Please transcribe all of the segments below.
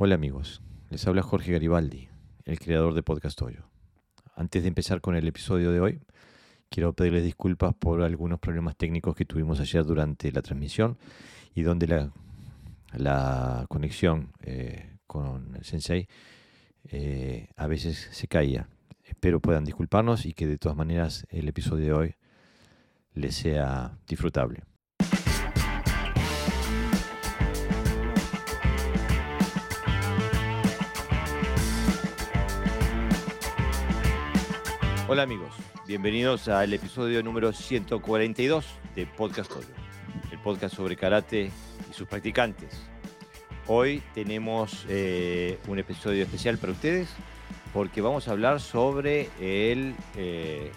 Hola amigos, les habla Jorge Garibaldi, el creador de Podcast Hoyo. Antes de empezar con el episodio de hoy, quiero pedirles disculpas por algunos problemas técnicos que tuvimos ayer durante la transmisión y donde la, conexión eh, con el Sensei eh, a veces se caía. Espero puedan disculparnos y que de todas maneras el episodio de hoy les sea disfrutable. Hola amigos, bienvenidos al episodio número 142 de Podcast Hoyo, el podcast sobre karate y sus practicantes. Hoy tenemos eh, un episodio especial para ustedes porque vamos a hablar sobre el, eh,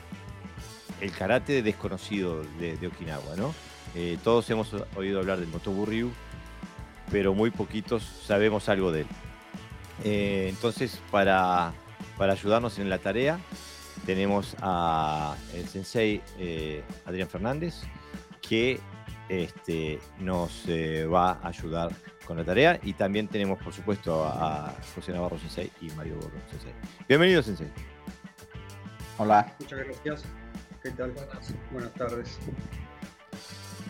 el karate desconocido de, Okinawa. ¿no? Eh, todos hemos oído hablar del Motobu pero muy poquitos sabemos algo de él. entonces, para, para ayudarnos en la tarea, tenemos a el sensei eh, Adrián Fernández, que este, nos eh, va a ayudar con la tarea. Y también tenemos, por supuesto, a José Navarro Sensei y Mario Borro Sensei. Bienvenido, Sensei. Hola. Muchas gracias. ¿Qué tal? Buenas, tardes.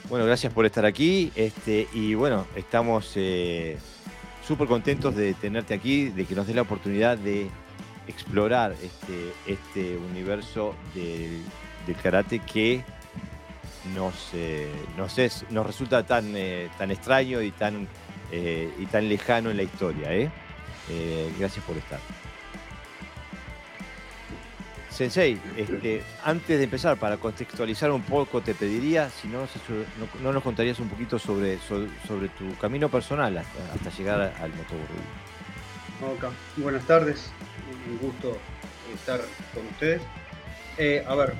Bueno, gracias por estar aquí. Este, y bueno, estamos eh, súper contentos de tenerte aquí, de que nos dé la oportunidad de explorar este, este universo del, karate que nos, eh, nos, es, nos resulta tan, eh, tan extraño y tan, eh, y tan lejano en la historia. gracias por estar. Sensei, este, antes de empezar, para contextualizar un poco, te pediría si no, no, nos contarías un poquito sobre, sobre, tu camino personal hasta, llegar al motor. Ok, buenas tardes un gusto estar con ustedes. Eh, a ver,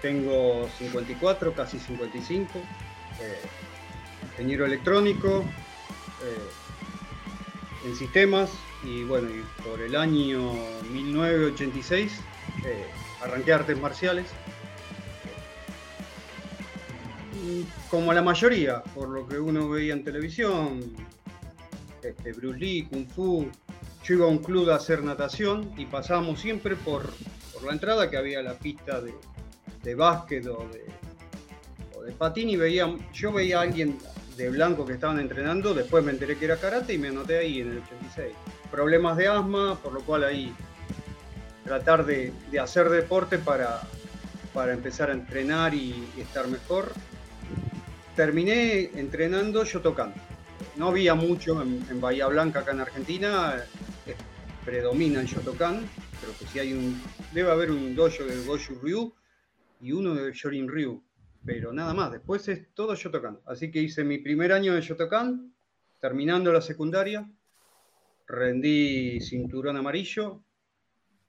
tengo 54, casi 55, eh, ingeniero electrónico eh, en sistemas y bueno, por el año 1986 arranqué artes marciales. Como la mayoría, por lo que uno veía en televisión, este, Bruce Lee, Kung Fu, yo iba a un club a hacer natación y pasábamos siempre por, la entrada que había la pista de, de básquet o de, patín y veía, yo veía a alguien de blanco que estaban entrenando, después me enteré que era karate y me anoté ahí en el 86. Problemas de asma, por lo cual ahí tratar de, hacer deporte para, para empezar a entrenar y, estar mejor. Terminé entrenando yo tocando. No había mucho en Bahía Blanca acá en Argentina, predomina el Shotokan, pero que si hay un, debe haber un dojo de Goshu Ryu y uno de Shorin Ryu, pero nada más, después es todo Shotokan. Así que hice mi primer año de Shotokan, terminando la secundaria, rendí cinturón amarillo.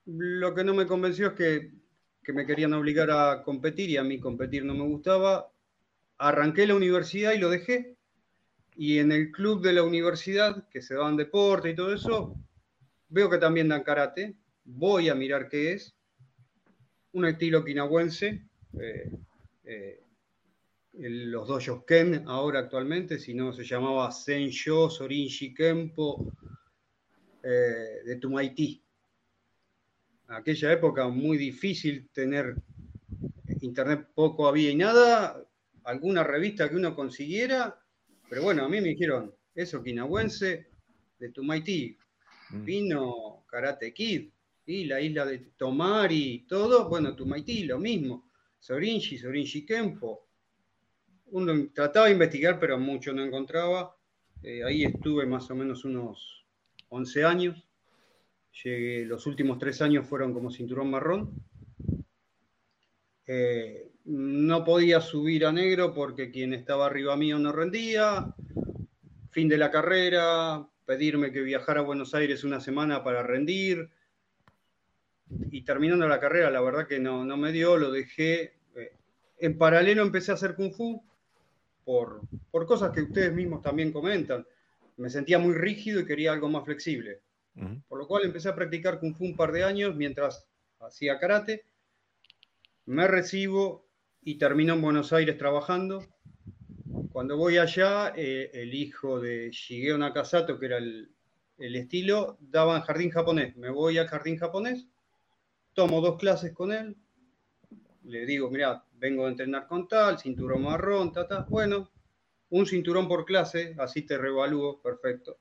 Lo que no me convenció es que, que me querían obligar a competir y a mí competir no me gustaba. Arranqué la universidad y lo dejé. Y en el club de la universidad, que se daban deporte y todo eso, Veo que también dan karate. Voy a mirar qué es. Un estilo kinawense. Eh, eh, los dojos Ken ahora actualmente, si no se llamaba Sensho, Sorinji Kempo, eh, de Tumaiti. En aquella época muy difícil tener internet, poco había y nada, alguna revista que uno consiguiera, pero bueno, a mí me dijeron, eso kinawense de Tumaiti, Mm. Vino Karate Kid, y la isla de Tomari, todo, bueno, Tumaití, lo mismo. Sorinji, Sorinji Kempo. Uno trataba de investigar, pero mucho no encontraba. Eh, ahí estuve más o menos unos 11 años. Llegué, los últimos tres años fueron como cinturón marrón. Eh, no podía subir a negro porque quien estaba arriba mío no rendía. Fin de la carrera, pedirme que viajara a Buenos Aires una semana para rendir. Y terminando la carrera, la verdad que no, no me dio, lo dejé. Eh, en paralelo empecé a hacer kung fu por, por cosas que ustedes mismos también comentan. Me sentía muy rígido y quería algo más flexible. Por lo cual empecé a practicar kung fu un par de años mientras hacía karate. Me recibo y termino en Buenos Aires trabajando cuando voy allá, eh, el hijo de Shigeo Nakasato, que era el, el estilo daba en jardín japonés. Me voy al jardín japonés, tomo dos clases con él, le digo, mira, vengo a entrenar con tal, cinturón marrón, ta, ta. Bueno, un cinturón por clase, así te revalúo, perfecto.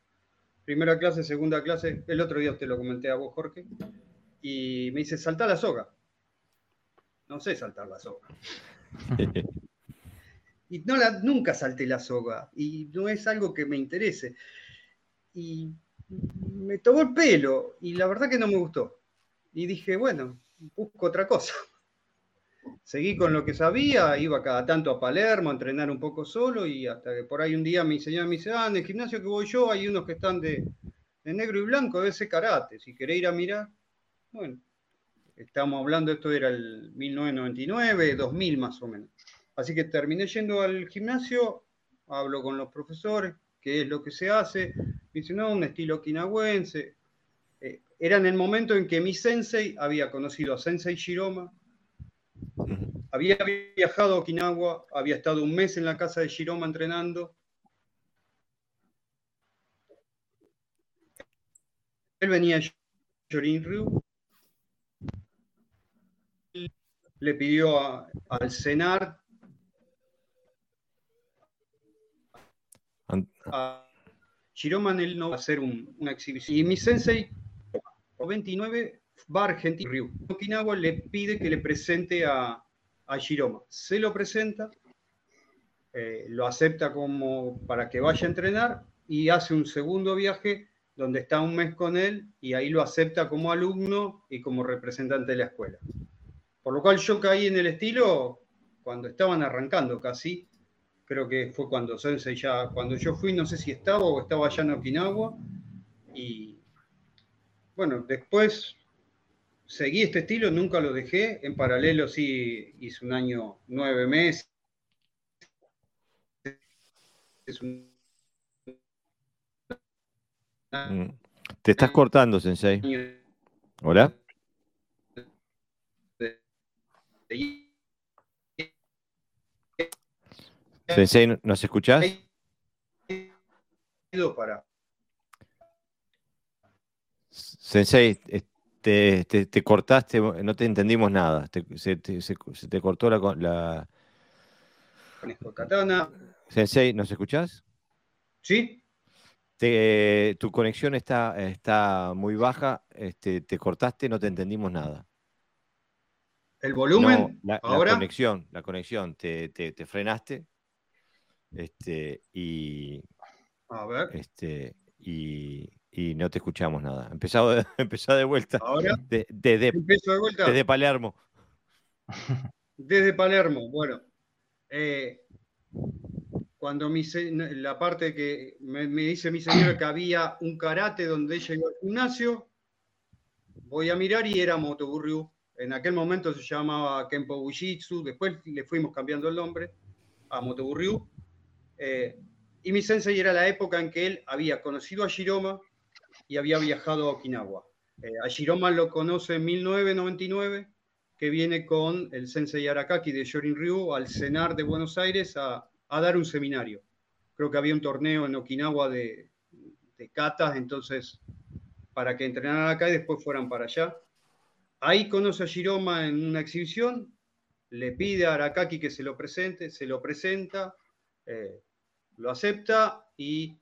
Primera clase, segunda clase, el otro día te lo comenté a vos, Jorge, y me dice, salta la soga. No sé saltar la soga. y no nunca salté la soga, y no es algo que me interese. Y me tomó el pelo, y la verdad que no me gustó. Y dije, bueno, busco otra cosa seguí con lo que sabía, iba cada tanto a Palermo a entrenar un poco solo y hasta que por ahí un día mi señora me dice, ah, en el gimnasio que voy yo hay unos que están de, negro y blanco, de ese karate, si querés ir a mirar, bueno, estamos hablando, esto era el 1999, 2000 más o menos. Así que terminé yendo al gimnasio, hablo con los profesores, qué es lo que se hace, dicen, no, un estilo okinawense. Eh, era en el momento en que mi sensei había conocido a Sensei Shiroma, había viajado a Okinawa, había estado un mes en la casa de Shiroma entrenando. Él venía a Ryu. Le pidió al Senar a Shiroma él no va a hacer una exhibición. Y mi sensei, 29, va a Argentina. Okinawa le pide que le presente a, a Shiroma. Se lo presenta, eh, lo acepta como para que vaya a entrenar y hace un segundo viaje donde está un mes con él y ahí lo acepta como alumno y como representante de la escuela. Por lo cual yo caí en el estilo cuando estaban arrancando casi, creo que fue cuando Sensei ya, cuando yo fui, no sé si estaba o estaba allá en Okinawa, y bueno, después seguí este estilo, nunca lo dejé. En paralelo sí hice un año, nueve meses. Mm. Te estás cortando, Sensei. Hola. Sensei, ¿nos escuchás? Sensei, te, te, cortaste, no te entendimos nada. se, te cortó la. la... Katana. Sensei, ¿nos escuchás? Sí. tu conexión está, está muy baja, este, te cortaste, no te entendimos nada. ¿El volumen? la, ¿Ahora? la conexión, la conexión, te, te, frenaste. Este, y. A ver. Este, y, y no te escuchamos nada. Empezado de, de vuelta. Ahora. De, de, de, vuelta. Desde Palermo. Desde Palermo, bueno. Eh, cuando mi, la parte que me, dice mi señora que había un karate donde ella iba al gimnasio, voy a mirar y era Motoburryu. En aquel momento se llamaba Kempo Bujitsu, después le fuimos cambiando el nombre a Motoburryu. Eh, y mi sensei era la época en que él había conocido a Shiroma, y había viajado a Okinawa. Eh, a Shiroma lo conoce en 1999, que viene con el sensei Arakaki de Shorin Ryu al cenar de Buenos Aires a, dar un seminario. Creo que había un torneo en Okinawa de, de katas, entonces para que entrenaran acá y después fueran para allá. Ahí conoce a Shiroma en una exhibición, le pide a Arakaki que se lo presente, se lo presenta, eh, lo acepta y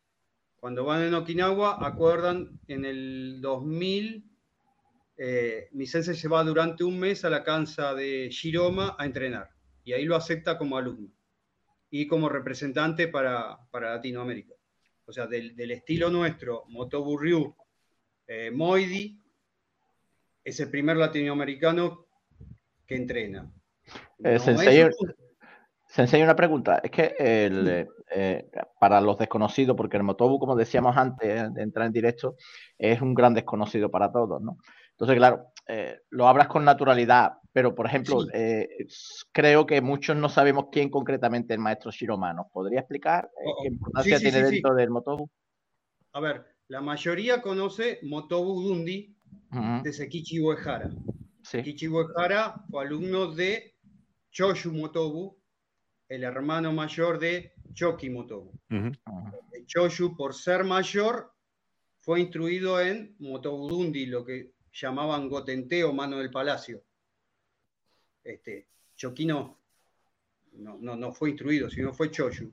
cuando van en Okinawa, acuerdan en el 2000, eh, mi sensei se va durante un mes a la cancha de Shiroma a entrenar y ahí lo acepta como alumno y como representante para, Latinoamérica. O sea, del, estilo nuestro, Motobu Ryu, eh, Moidi, es el primer latinoamericano que entrena. Eh, sensei, una pregunta. Es que el, eh, para los desconocidos, porque el Motobu, como decíamos antes de entrar en directo, es un gran desconocido para todos, ¿no? Entonces, claro, eh, lo hablas con naturalidad, pero por ejemplo, eh, creo que muchos no sabemos quién concretamente es el maestro Shiroma. ¿Nos podría explicar oh, qué importancia tiene dentro del Motobu? A ver, la mayoría conoce Motobu Dundi de Sekichi Uehara. Sekichi Uehara fue alumno de Choshu Motobu, el hermano mayor de Choki Motobu. Choshu, por ser mayor, fue instruido en Motobudundi, lo que llamaban Gotenteo, mano del palacio. Este, Choquino no, no, no fue instruido, sino fue Choyu.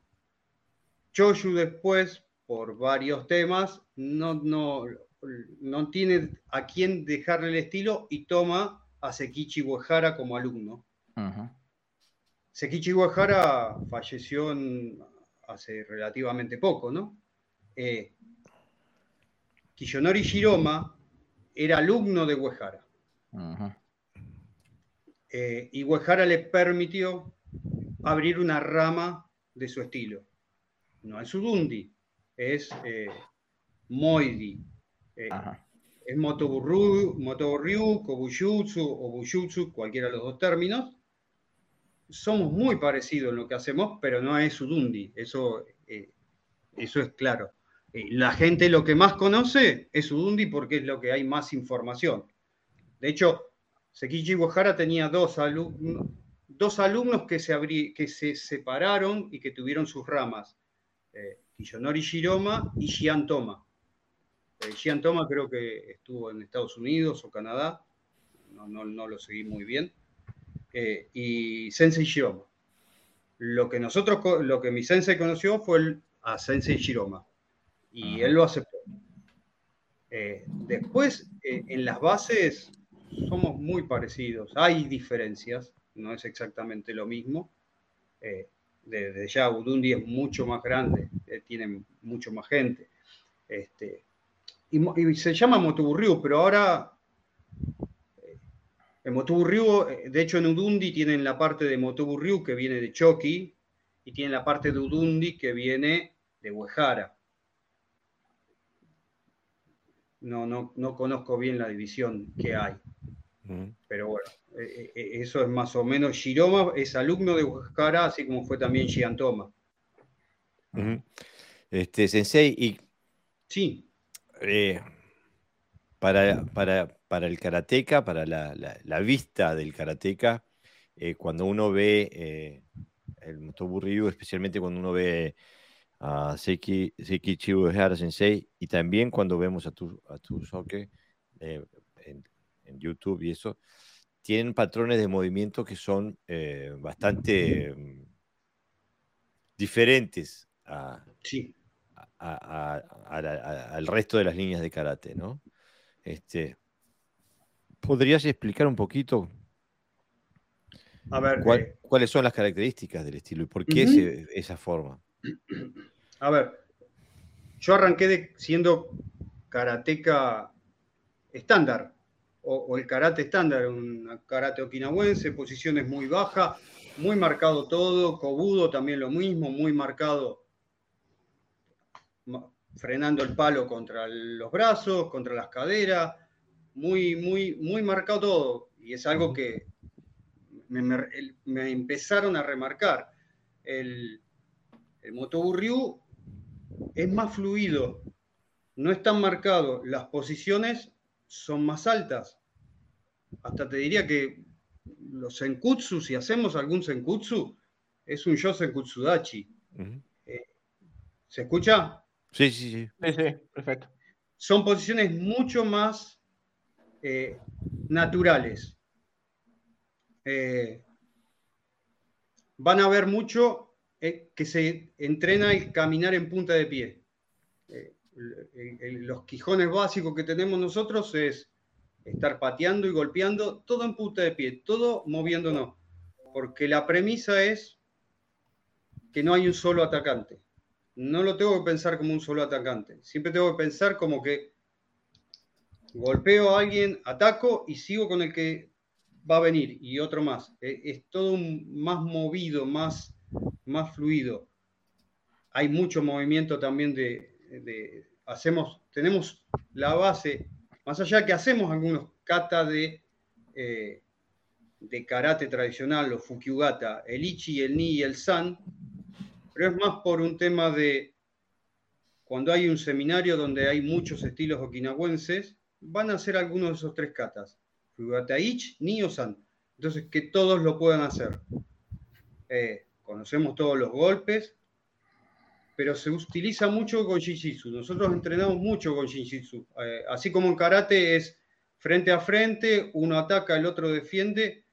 Choyu después, por varios temas, no, no, no tiene a quién dejarle el estilo y toma a Sekichi Uehara como alumno. Sekichi Uehara falleció hace relativamente poco, ¿no? Eh, Kiyonori Shiroma era alumno de. Eh, y Uehara le permitió abrir una rama de su estilo. No es Udundi, es eh, Moidi. Eh, es Motoburyu, Kobujutsu o Bujutsu, cualquiera de los dos términos. Somos muy parecidos en lo que hacemos, pero no es Udundi, eso, eh, eso es claro. la gente lo que más conoce es Udundi porque es lo que hay más información. De hecho, Sekichi Wahara tenía dos alumnos, dos alumnos que se, que se separaron y que tuvieron sus ramas, eh, Kiyonori Shiroma y Shian Toma. Eh, Toma creo que estuvo en Estados Unidos o Canadá, no, lo seguí muy bien, eh, y Sensei Shiroma. Lo que nosotros, lo que mi sensei conoció fue a Sensei Shiroma y él lo aceptó. Eh, después, en las bases somos muy parecidos, hay diferencias, no es exactamente lo mismo. Desde ya Udundi es mucho más grande, eh, tiene mucho más gente. Este, y, se llama Motuburriu, pero ahora eh, en Motuburriu, eh, de hecho en Udundi tienen la parte de Motuburriu que viene de Choki y tienen la parte de Udundi que viene de Huejara. No, no, no conozco bien la división que hay. Pero bueno, eh, eh, eso es más o menos. Shiroma es alumno de Huascara, así como fue también Shiantoma. Este, Sensei, y. Sí. Eh, para, para, el karateca, para la, vista del karateca, cuando uno ve el Motobu especialmente cuando uno ve a Seki, Seki Sensei, y también cuando vemos a tu, a tu soke, en, en YouTube y eso, tienen patrones de movimiento que son eh, bastante mm, diferentes a, al resto de las líneas de karate, ¿no? Este, ¿Podrías explicar un poquito a ver, eh, cuáles son las características del estilo y por qué esa forma? A ver, yo arranqué siendo karateca estándar, o, el karate estándar, un karate okinawense, posiciones muy bajas, muy marcado todo, Kobudo también lo mismo, muy marcado, frenando el palo contra los brazos, contra las caderas, muy, muy, muy marcado todo. Y es algo que me, empezaron a remarcar. El, el Motoburryu es más fluido, no es tan marcado. Las posiciones son más altas. Hasta te diría que los senkutsu, si hacemos algún senkutsu, es un yo senkutsudachi. Eh, ¿Se escucha? Sí, sí, sí. Sí, perfecto. Son posiciones mucho más eh, naturales. Eh, van a ver mucho que se entrena el caminar en punta de pie los quijones básicos que tenemos nosotros es estar pateando y golpeando, todo en punta de pie, todo moviéndonos. Porque la premisa es que no hay un solo atacante. No lo tengo que pensar como un solo atacante. Siempre tengo que pensar como que golpeo a alguien, ataco y sigo con el que va a venir y otro más. E, es, todo más movido, más, más fluido. Hay mucho movimiento también de, hacemos, tenemos la base, más allá que hacemos algunos kata de, eh, de karate tradicional, los fukyugata, el ichi, el ni y el san, pero es más por un tema de cuando hay un seminario donde hay muchos estilos okinawenses, van a hacer algunos de esos tres katas, fukyugata ichi, ni o san. Entonces, que todos lo puedan hacer. Eh, conocemos todos los golpes, pero se utiliza mucho con Jiu-Jitsu. Nosotros entrenamos mucho con Jiu-Jitsu. Eh, así como en karate es frente a frente, uno ataca, el otro defiende.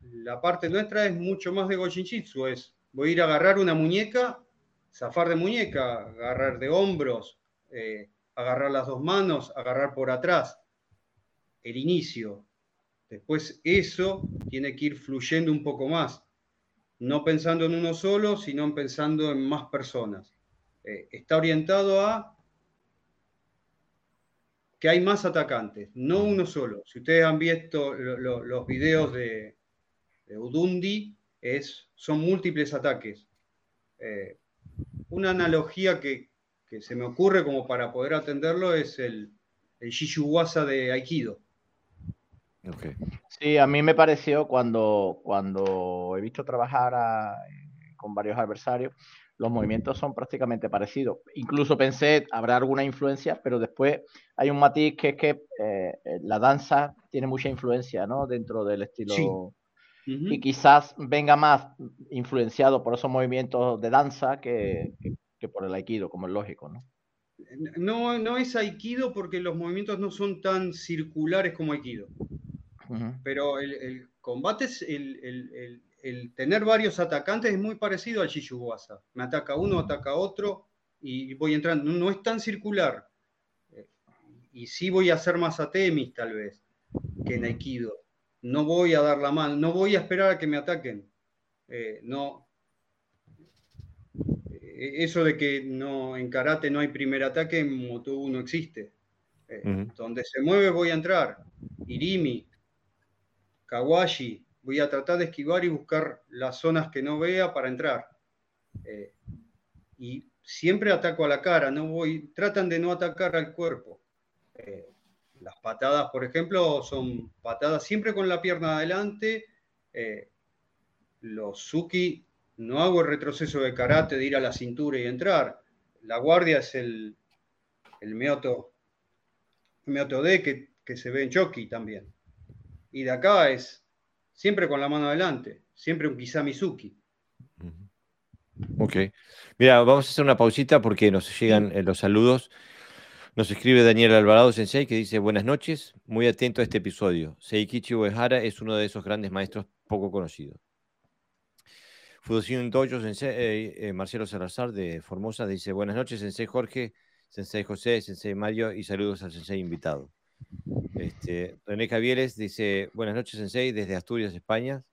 La parte nuestra es mucho más de Jiu-Jitsu, es voy a ir a agarrar una muñeca, zafar de muñeca, agarrar de hombros, eh, agarrar las dos manos, agarrar por atrás. El inicio. Después eso tiene que ir fluyendo un poco más no pensando en uno solo, sino pensando en más personas. Eh, está orientado a que hay más atacantes, no uno solo. Si ustedes han visto los videos de, Udundi, es, son múltiples ataques. Eh, una analogía que, se me ocurre como para poder atenderlo es el, el Shishuwasa de Aikido. Sí, a mí me pareció cuando, cuando he visto trabajar con varios adversarios, los movimientos son prácticamente parecidos. Incluso pensé, habrá alguna influencia, pero después hay un matiz que es que eh, la danza tiene mucha influencia ¿no? dentro del estilo. Y quizás venga más influenciado por esos movimientos de danza que, que por el aikido, como es lógico. ¿no? No, no es aikido porque los movimientos no son tan circulares como aikido. Pero el, combate, es el, tener varios atacantes es muy parecido al Shishuwasa. Me ataca uno, ataca otro y voy entrando. No, es tan circular. Eh, y sí voy a hacer más atemis tal vez que en Aikido. No voy a dar la mano, no voy a esperar a que me ataquen. Eh, no. Eh, eso de que no, en karate no hay primer ataque, en Moto no existe. Donde se mueve voy a entrar. Irimi, Kawashi, voy a tratar de esquivar y buscar las zonas que no vea para entrar. Eh, y siempre ataco a la cara, no voy, tratan de no atacar al cuerpo. Eh, las patadas, por ejemplo, son patadas siempre con la pierna adelante. Eh, los Suki, no hago el retroceso de karate de ir a la cintura y entrar. La guardia es el, el Mioto, Mioto D que, que se ve en Choki también. Y de acá es siempre con la mano adelante, siempre un Kisamizuki. Ok. Mira, vamos a hacer una pausita porque nos llegan eh, los saludos. Nos escribe Daniel Alvarado Sensei que dice buenas noches, muy atento a este episodio. Seikichi Uehara es uno de esos grandes maestros poco conocidos. Fudoshin Dojo Sensei, eh, eh, Marcelo Salazar de Formosa dice buenas noches Sensei Jorge, Sensei José, Sensei Mario y saludos al Sensei invitado. Este, René Javieres dice, buenas noches, Sensei, desde Asturias, España.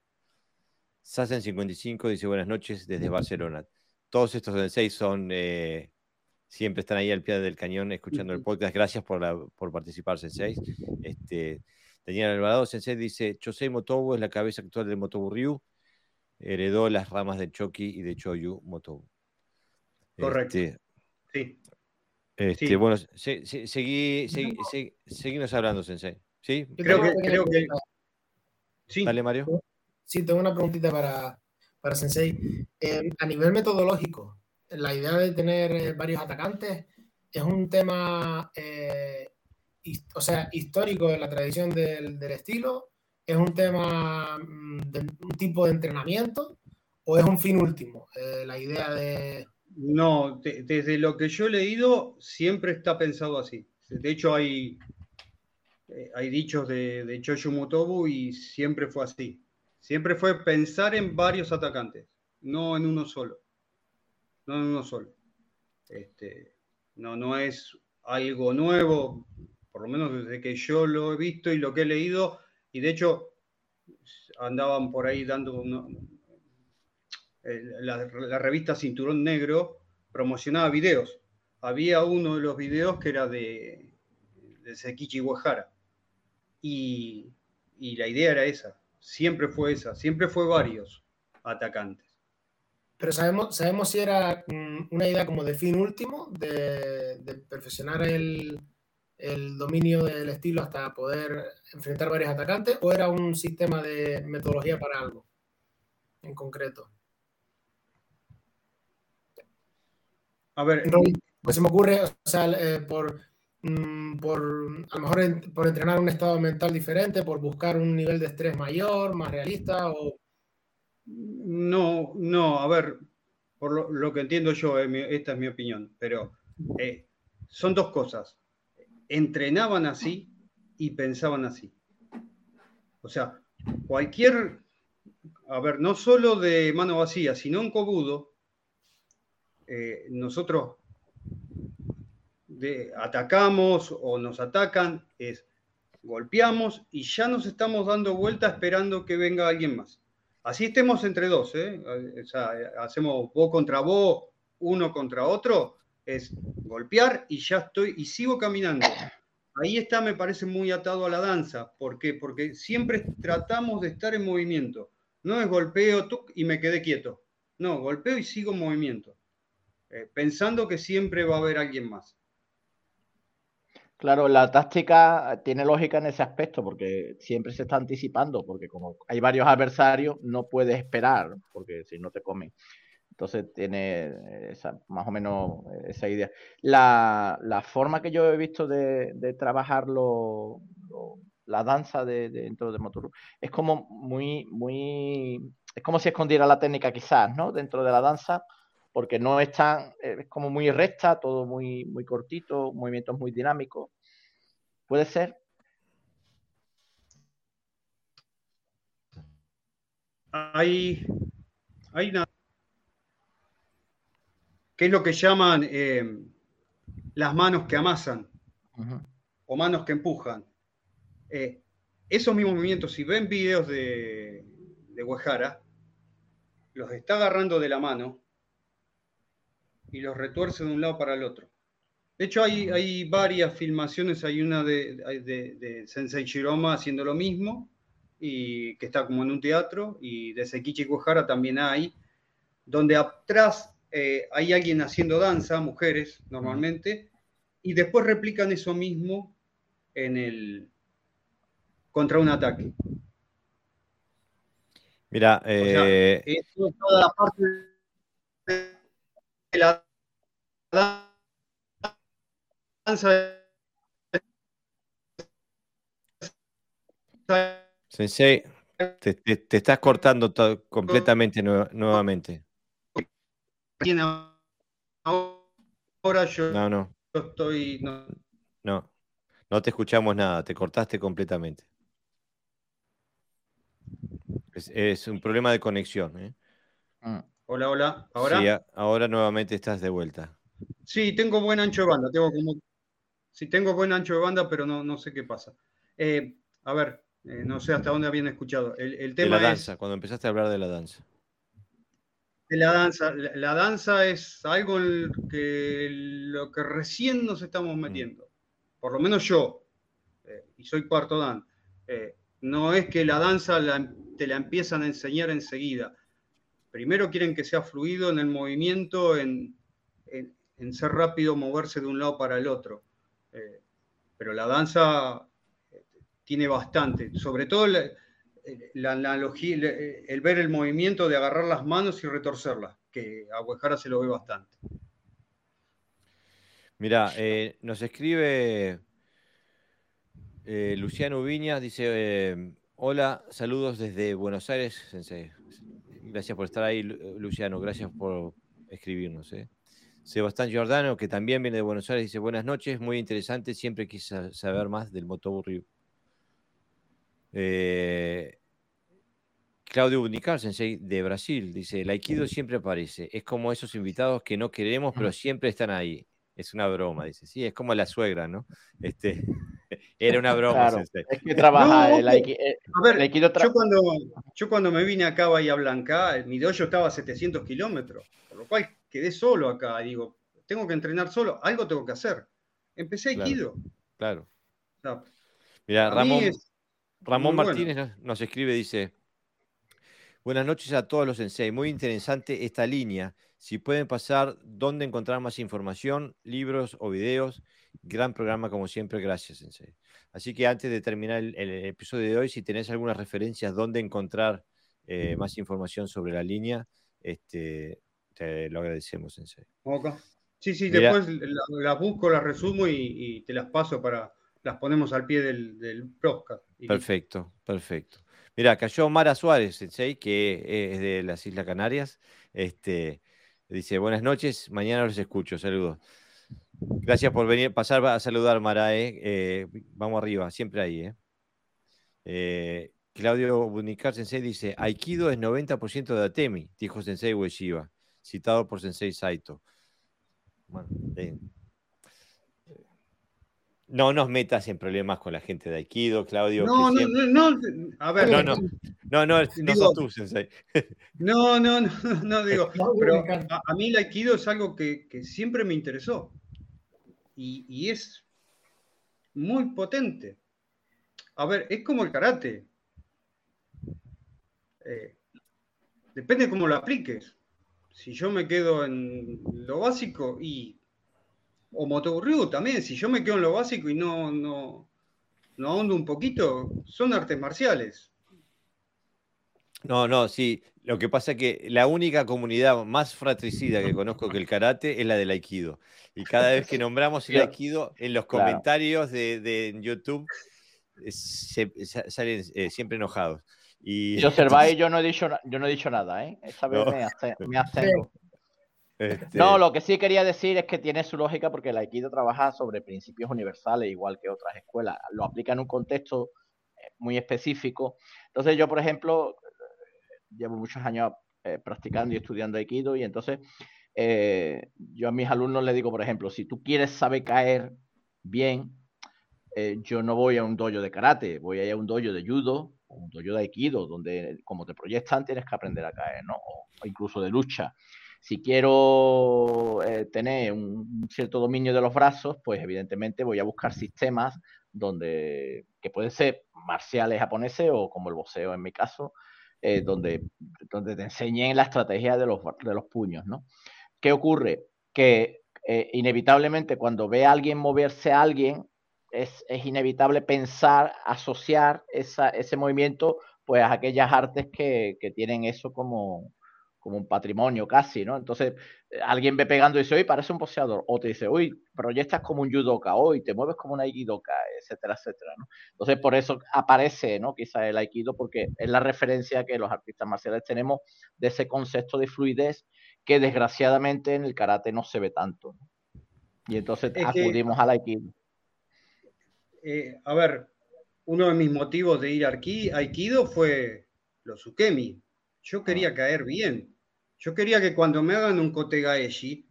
Sassen55 dice, buenas noches, desde Barcelona. Todos estos Sensei son, eh, siempre están ahí al pie del cañón escuchando el podcast. Gracias por, por participar, Sensei. Este, Daniel Alvarado, Sensei dice, Chosei Motobu es la cabeza actual del Motobu Ryu. Heredó las ramas de Choki y de Choyu Motobu. Correcto. Este, sí. Este, Bueno, seguí, seguimos hablando, Sensei. ¿Sí? Creo que, creo que... Sí. Dale, Mario. Sí, tengo una preguntita para, para Sensei. Eh, a nivel metodológico, la idea de tener eh, varios atacantes es un tema, eh, o sea, histórico en la tradición del, del, estilo, es un tema mm, de un tipo de entrenamiento o es un fin último. la idea de no, desde lo que yo he leído, siempre está pensado así. De hecho, hay, eh, hay dichos de, de Motobu y siempre fue así. Siempre fue pensar en varios atacantes, no en uno solo. No en uno solo. Este, no, no es algo nuevo, por lo menos desde que yo lo he visto y lo que he leído. Y de hecho, andaban por ahí dando la, revista Cinturón Negro promocionaba videos. Había uno de los videos que era de, de Sekichi Uehara. Y, la idea era esa. Siempre fue esa. Siempre fue varios atacantes. Pero sabemos, sabemos si era mm, una idea como de fin último, de, perfeccionar el, el, dominio del estilo hasta poder enfrentar varios atacantes, o era un sistema de metodología para algo en concreto. A ver. pues se me ocurre, o sea, eh, por, mm, por, a lo mejor por entrenar un estado mental diferente, por buscar un nivel de estrés mayor, más realista, o... No, no, a ver, por lo, que entiendo yo, eh, esta es mi opinión, pero eh, son dos cosas. Entrenaban así y pensaban así. O sea, cualquier, a ver, no solo de mano vacía, sino en cobudo, eh, nosotros atacamos o nos atacan, es golpeamos y ya nos estamos dando vuelta esperando que venga alguien más. Así estemos entre dos, ¿eh? o sea, hacemos vos contra vos, uno contra otro, es golpear y ya estoy y sigo caminando. Ahí está, me parece muy atado a la danza. ¿Por qué? Porque siempre tratamos de estar en movimiento. No es golpeo y me quedé quieto. No, golpeo y sigo en movimiento. Eh, pensando que siempre va a haber alguien más. Claro, la táctica tiene lógica en ese aspecto, porque siempre se está anticipando, porque como hay varios adversarios, no puedes esperar, porque si no te comen. Entonces tiene esa, más o menos esa idea. La, forma que yo he visto de, trabajar la danza de, dentro de Motor es como muy, muy, es como si escondiera la técnica quizás, ¿no? Dentro de la danza, porque no es tan, es como muy recta, todo muy, muy cortito, movimientos muy dinámicos. ¿Puede ser? Hay, hay una que es lo que llaman eh, las manos que amasan o manos que empujan. Eh, esos mismos movimientos, si ven videos de, de Guajara, los está agarrando de la mano y los retuerce de un lado para el otro. De hecho, hay, hay varias filmaciones, hay una de, de, Sensei Shiroma haciendo lo mismo, y que está como en un teatro, y de Sekichi Guajara también hay, donde atrás eh, hay alguien haciendo danza, mujeres normalmente, y después replican eso mismo en el contra un ataque. Mira, eh... eso es toda la parte de la danza. Sensei, te, te, estás cortando completamente nuevamente ahora yo, no, no. estoy. No. no, te escuchamos nada, te cortaste completamente. Es, un problema de conexión. ¿eh? Mm. Hola, hola. ¿Ahora? Sí, ahora nuevamente estás de vuelta. Sí, tengo buen ancho de banda. Tengo como... Sí, tengo buen ancho de banda, pero no, no sé qué pasa. Eh, a ver, eh, no sé hasta dónde habían escuchado. El, tema de la danza, cuando empezaste a hablar de la danza la danza. La, danza es algo en que lo que recién nos estamos mm. metiendo. Por lo menos yo, eh, y soy cuarto dan. Eh, no es que la danza te la empiezan a enseñar enseguida. Primero quieren que sea fluido en el movimiento, en, ser rápido, moverse de un lado para el otro. Eh, pero la danza tiene bastante, sobre todo la analogía, el ver el movimiento de agarrar las manos y retorcerlas, que a Huejara se lo ve bastante. Mira, eh, nos escribe eh, Luciano Viñas, dice, eh, hola, saludos desde Buenos Aires, Gracias por estar ahí, Luciano, gracias por escribirnos. Sebastián Giordano, que también viene de Buenos Aires, dice, buenas noches, muy interesante, siempre quise saber más del motoburri eh, Claudio Unical, sensei de Brasil, dice, el Aikido siempre aparece. Es como esos invitados que no queremos, pero siempre están ahí. Es una broma, dice. Sí, es como la suegra, ¿no? Este, era una broma. es que trabaja el, Aikido, a ver, yo, cuando, yo cuando me vine acá a Bahía Blanca, mi dojo estaba a 700 kilómetros, por lo cual quedé solo acá. Digo, tengo que entrenar solo, algo tengo que hacer. Empecé Aikido. Claro. Mira, Ramón, Ramón Martínez nos escribe, dice, buenas noches a todos los sensei, muy interesante esta línea. Si pueden pasar, ¿dónde encontrar más información, libros o videos? Gran programa como siempre, gracias sensei. Así que antes de terminar el, episodio de hoy, si tenés algunas referencias, dónde encontrar eh, más información sobre la línea, este, te lo agradecemos sensei. Sí, sí, después las busco, las resumo y te las paso para, las ponemos al pie del, del Perfecto, perfecto. Mira, cayó Mara Suárez, que es de las Islas Canarias. Este, Dice, buenas noches, mañana los escucho, saludos. Gracias por venir, pasar a saludar, Marae. Eh, vamos arriba, siempre ahí. ¿eh? eh Claudio Bunicar Sensei dice, Aikido es 90% de Atemi, dijo Sensei Ueshiba, citado por Sensei Saito. No nos metas en problemas con la gente de Aikido, Claudio. No, no, no, a ver. No, no, no, no, no sos tú, Sensei. No, no, no, no, digo, pero a, mí el Aikido es algo que, siempre me interesó y, y es muy potente. A ver, es como el karate eh, depende cómo lo apliques. Si yo me quedo en lo básico y. O Motoburryu también, si yo me quedo en lo básico y no, no, no ahondo un poquito, son artes marciales. No, no, sí. Lo que pasa es que la única comunidad más fratricida que conozco que el karate es la del aikido. Y cada vez que nombramos el aikido, en los comentarios de, YouTube eh, se, salen eh, siempre enojados. Y, si observáis, yo no he dicho, yo no he dicho nada, ¿eh? Esta vez me, hace, este No, lo que sí quería decir es que tiene su lógica porque el Aikido trabaja sobre principios universales, igual que otras escuelas. Lo aplica en un contexto eh, muy específico. Entonces, yo, por ejemplo, llevo muchos años eh, practicando y estudiando Aikido, y entonces eh, yo a mis alumnos les digo, por ejemplo, si tú quieres saber caer bien, yo no voy a un dojo de karate, voy a ir a un dojo de judo un dojo de aikido, donde como te proyectan tienes que aprender a caer, ¿no? O, incluso de lucha. Si quiero eh, tener un, cierto dominio de los brazos, pues evidentemente voy a buscar sistemas donde, que pueden ser marciales japoneses o como el boxeo en mi caso, eh, donde, donde te enseñen la estrategia de los, de los puños, ¿no? ¿Qué ocurre? Que eh, inevitablemente cuando ve a alguien moverse a alguien, es, inevitable pensar, asociar ese movimiento pues a aquellas artes que, tienen eso como, como un patrimonio casi, ¿no? Entonces, eh, alguien ve pegando y dice, uy, parece un boxeador, o te dice, ya estás como un judoka, hoy te mueves como un aikidoka, etcétera, etcétera, ¿no? Entonces, por eso aparece, ¿no? Quizá el aikido, porque es la referencia que los artistas marciales tenemos de ese concepto de fluidez que desgraciadamente en el karate no se ve tanto, Y entonces acudimos al aikido. Eh, a ver, uno de mis motivos de ir a Aikido fue los Ukemi. Yo quería ah. caer bien. Yo quería que cuando me hagan un Kotegaeshi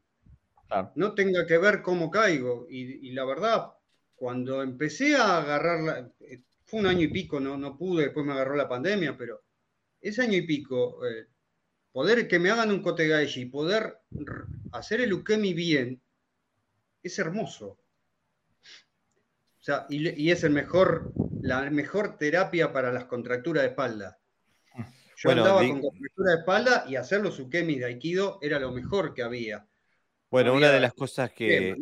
no tenga que ver cómo caigo. Y, la verdad, cuando empecé a agarrar, eh, fue un año y pico, no, no pude, después me agarró la pandemia, pero ese año y pico, eh, poder que me hagan un Kotegaeshi, poder hacer el Ukemi bien, es hermoso. O sea, y, es el mejor, la mejor terapia para las contracturas de espalda. Yo andaba con contractura de espalda y hacer los ukemi de Aikido era lo mejor que había. Bueno, una de las cosas que.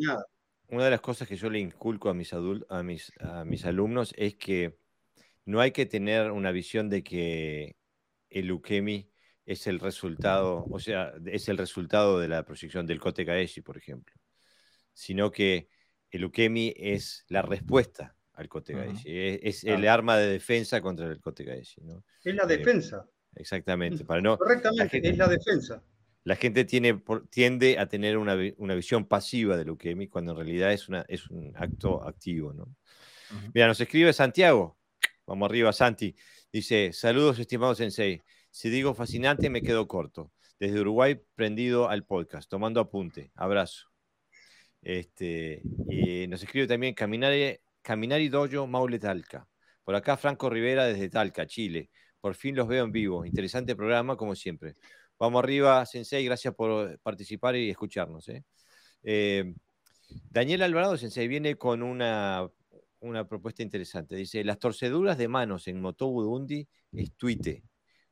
Una de las cosas que yo le inculco a mis, a, mis, a mis alumnos es que no hay que tener una visión de que el ukemi es el resultado, o sea, es el resultado de la proyección del Kote Kaeshi, por ejemplo, sino que el Ukemi es la respuesta al Kotegaeshi, es, el arma de defensa contra el Kotegaeshi. ¿no? Es la eh, defensa. Exactamente. Para no, Correctamente, es la defensa. La gente tiene, tiende a tener una, visión pasiva del Ukemi cuando en realidad es, una, es un acto activo. ¿no? Mira, nos escribe Santiago. Vamos arriba, Santi. Dice, saludos estimados Sensei. Si digo fascinante me quedo corto. Desde Uruguay prendido al podcast, tomando apunte. Abrazo. Este, y nos escribe también Caminari, Caminari Dojo Maule Talca. Por acá Franco Rivera desde Talca, Chile. Por fin los veo en vivo. Interesante programa, como siempre. Vamos arriba, Sensei. Gracias por participar y escucharnos. ¿eh? Eh, Daniel Alvarado, Sensei, viene con una, una propuesta interesante. Dice, las torceduras de manos en Motobu Undi es tuite.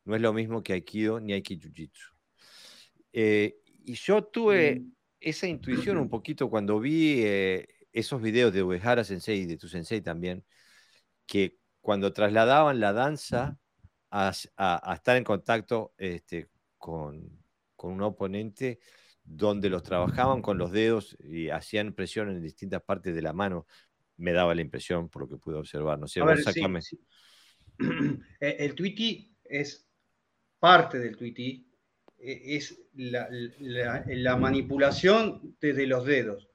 No es lo mismo que Aikido ni Aiki Jiu-Jitsu. Eh, y yo tuve esa intuición un poquito cuando vi eh, esos videos de Uehara Sensei y de tu Sensei también, que cuando trasladaban la danza a, estar en contacto este, con, un oponente, donde los trabajaban con los dedos y hacían presión en distintas partes de la mano, me daba la impresión por lo que pude observar. No sé, El, el Twitty es parte del Twitty, eh, es la, manipulación desde los dedos.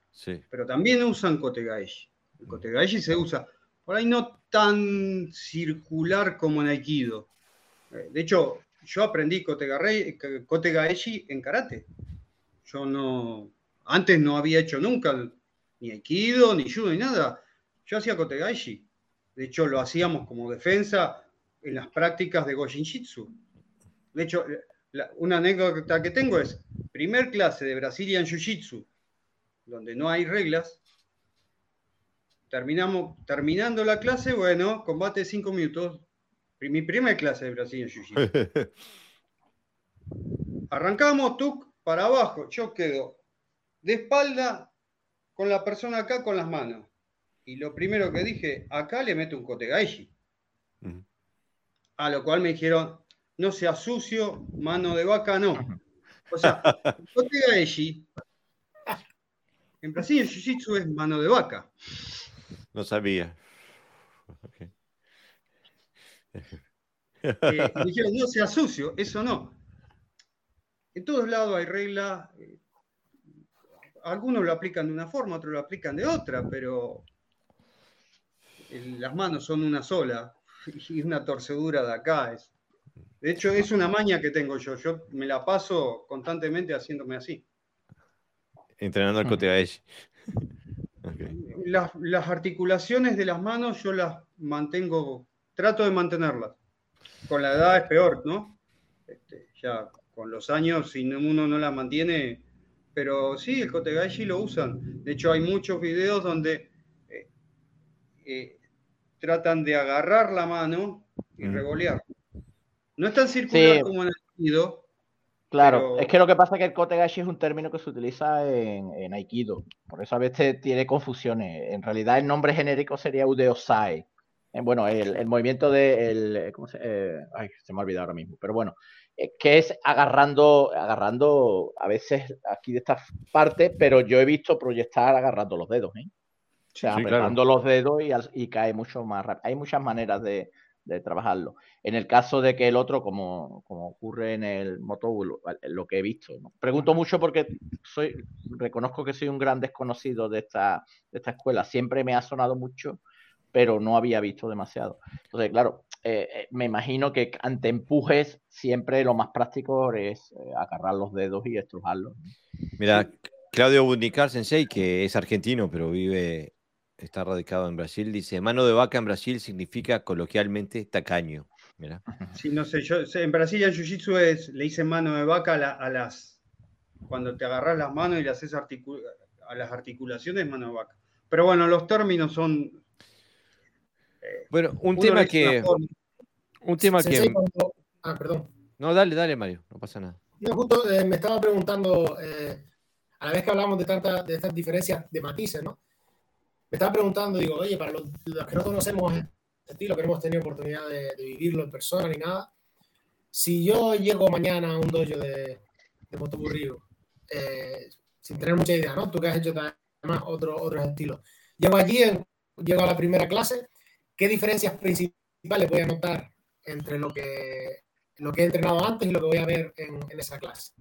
Pero también usan kotegaeshi. El kotegaeshi se usa, por ahí no tan circular como en Aikido. Eh, de hecho, yo aprendí kotegaeshi en karate. Yo no, antes no había hecho nunca ni Aikido, ni Judo, ni nada. Yo hacía kotegaeshi. De hecho, lo hacíamos como defensa en las prácticas de Goshinjitsu. De hecho, una anécdota que tengo es, primer clase de Brazilian Jiu-Jitsu, donde no hay reglas, terminamos, terminando la clase, bueno, combate cinco minutos, mi primera clase de Brazilian Jiu-Jitsu. Arrancamos, tú para abajo, yo quedo de espalda con la persona acá con las manos. Y lo primero que dije, acá le meto un kotegaishi. A lo cual me dijeron, no sea sucio, mano de vaca no. O sea, kotegaishi en Brasil el jiu-jitsu es mano de vaca. No sabía. Eh, dijeron, no sea sucio, eso no. En todos lados hay reglas. Eh, algunos lo aplican de una forma, otros lo aplican de otra, pero las manos son una sola y una torcedura de acá. Es, de hecho, es una maña que tengo yo. Yo me la paso constantemente haciéndome así. Entrenando al Kotegaeshi. Las, las, articulaciones de las manos yo las mantengo, trato de mantenerlas. Con la edad es peor, ¿no? Este, ya con los años, si uno no las mantiene, pero sí, el Kotegaeshi lo usan. De hecho, hay muchos videos donde eh, eh, tratan de agarrar la mano y revolear. No es tan circular como en el Claro, es que lo que pasa es que el kotegashi es un término que se utiliza en, Aikido, por eso a veces tiene confusiones. En realidad el nombre genérico sería Udeosai. Eh, bueno, el, movimiento de... El, ¿cómo se, eh, ay, se me ha olvidado ahora mismo, pero bueno, eh, que es agarrando, agarrando a veces aquí de esta parte, pero yo he visto proyectar agarrando los dedos, ¿eh? O sea, apretando los dedos y, y cae mucho más rápido. Hay muchas maneras de, de trabajarlo. En el caso de que el otro, como, ocurre en el motóbulo, lo que he visto, pregunto mucho porque soy, reconozco que soy un gran desconocido de esta, de esta escuela. Siempre me ha sonado mucho, pero no había visto demasiado. Entonces, claro, eh, eh, me imagino que ante empujes siempre lo más práctico es eh, agarrar los dedos y estrujarlos. Mira, Claudio Bundicar Sensei, que es argentino, pero vive está radicado en Brasil, dice, mano de vaca en Brasil significa coloquialmente tacaño. Mira. Sí, no sé, yo en Brasil en Jiu-Jitsu es, le dicen mano de vaca a, las, cuando te agarras las manos y le haces a las articulaciones, mano de vaca. Pero bueno, los términos son... Bueno, un tema que... Un tema que... Ah, perdón. No, dale, dale, Mario, no pasa nada. Yo justo eh, me estaba preguntando, eh, a la vez que hablamos de, tanta, de estas diferencias de matices, ¿no? me estaba preguntando, digo, oye, para los, que no conocemos este estilo, que no hemos tenido oportunidad de, vivirlo en persona ni nada, si yo llego mañana a un dojo de, de motoburrido, eh, sin tener mucha idea, ¿no? Tú que has hecho además otro, otros estilos. Llego allí, llego a la primera clase, ¿qué diferencias principales voy a notar entre lo que lo que he entrenado antes y lo que voy a ver en, esa clase.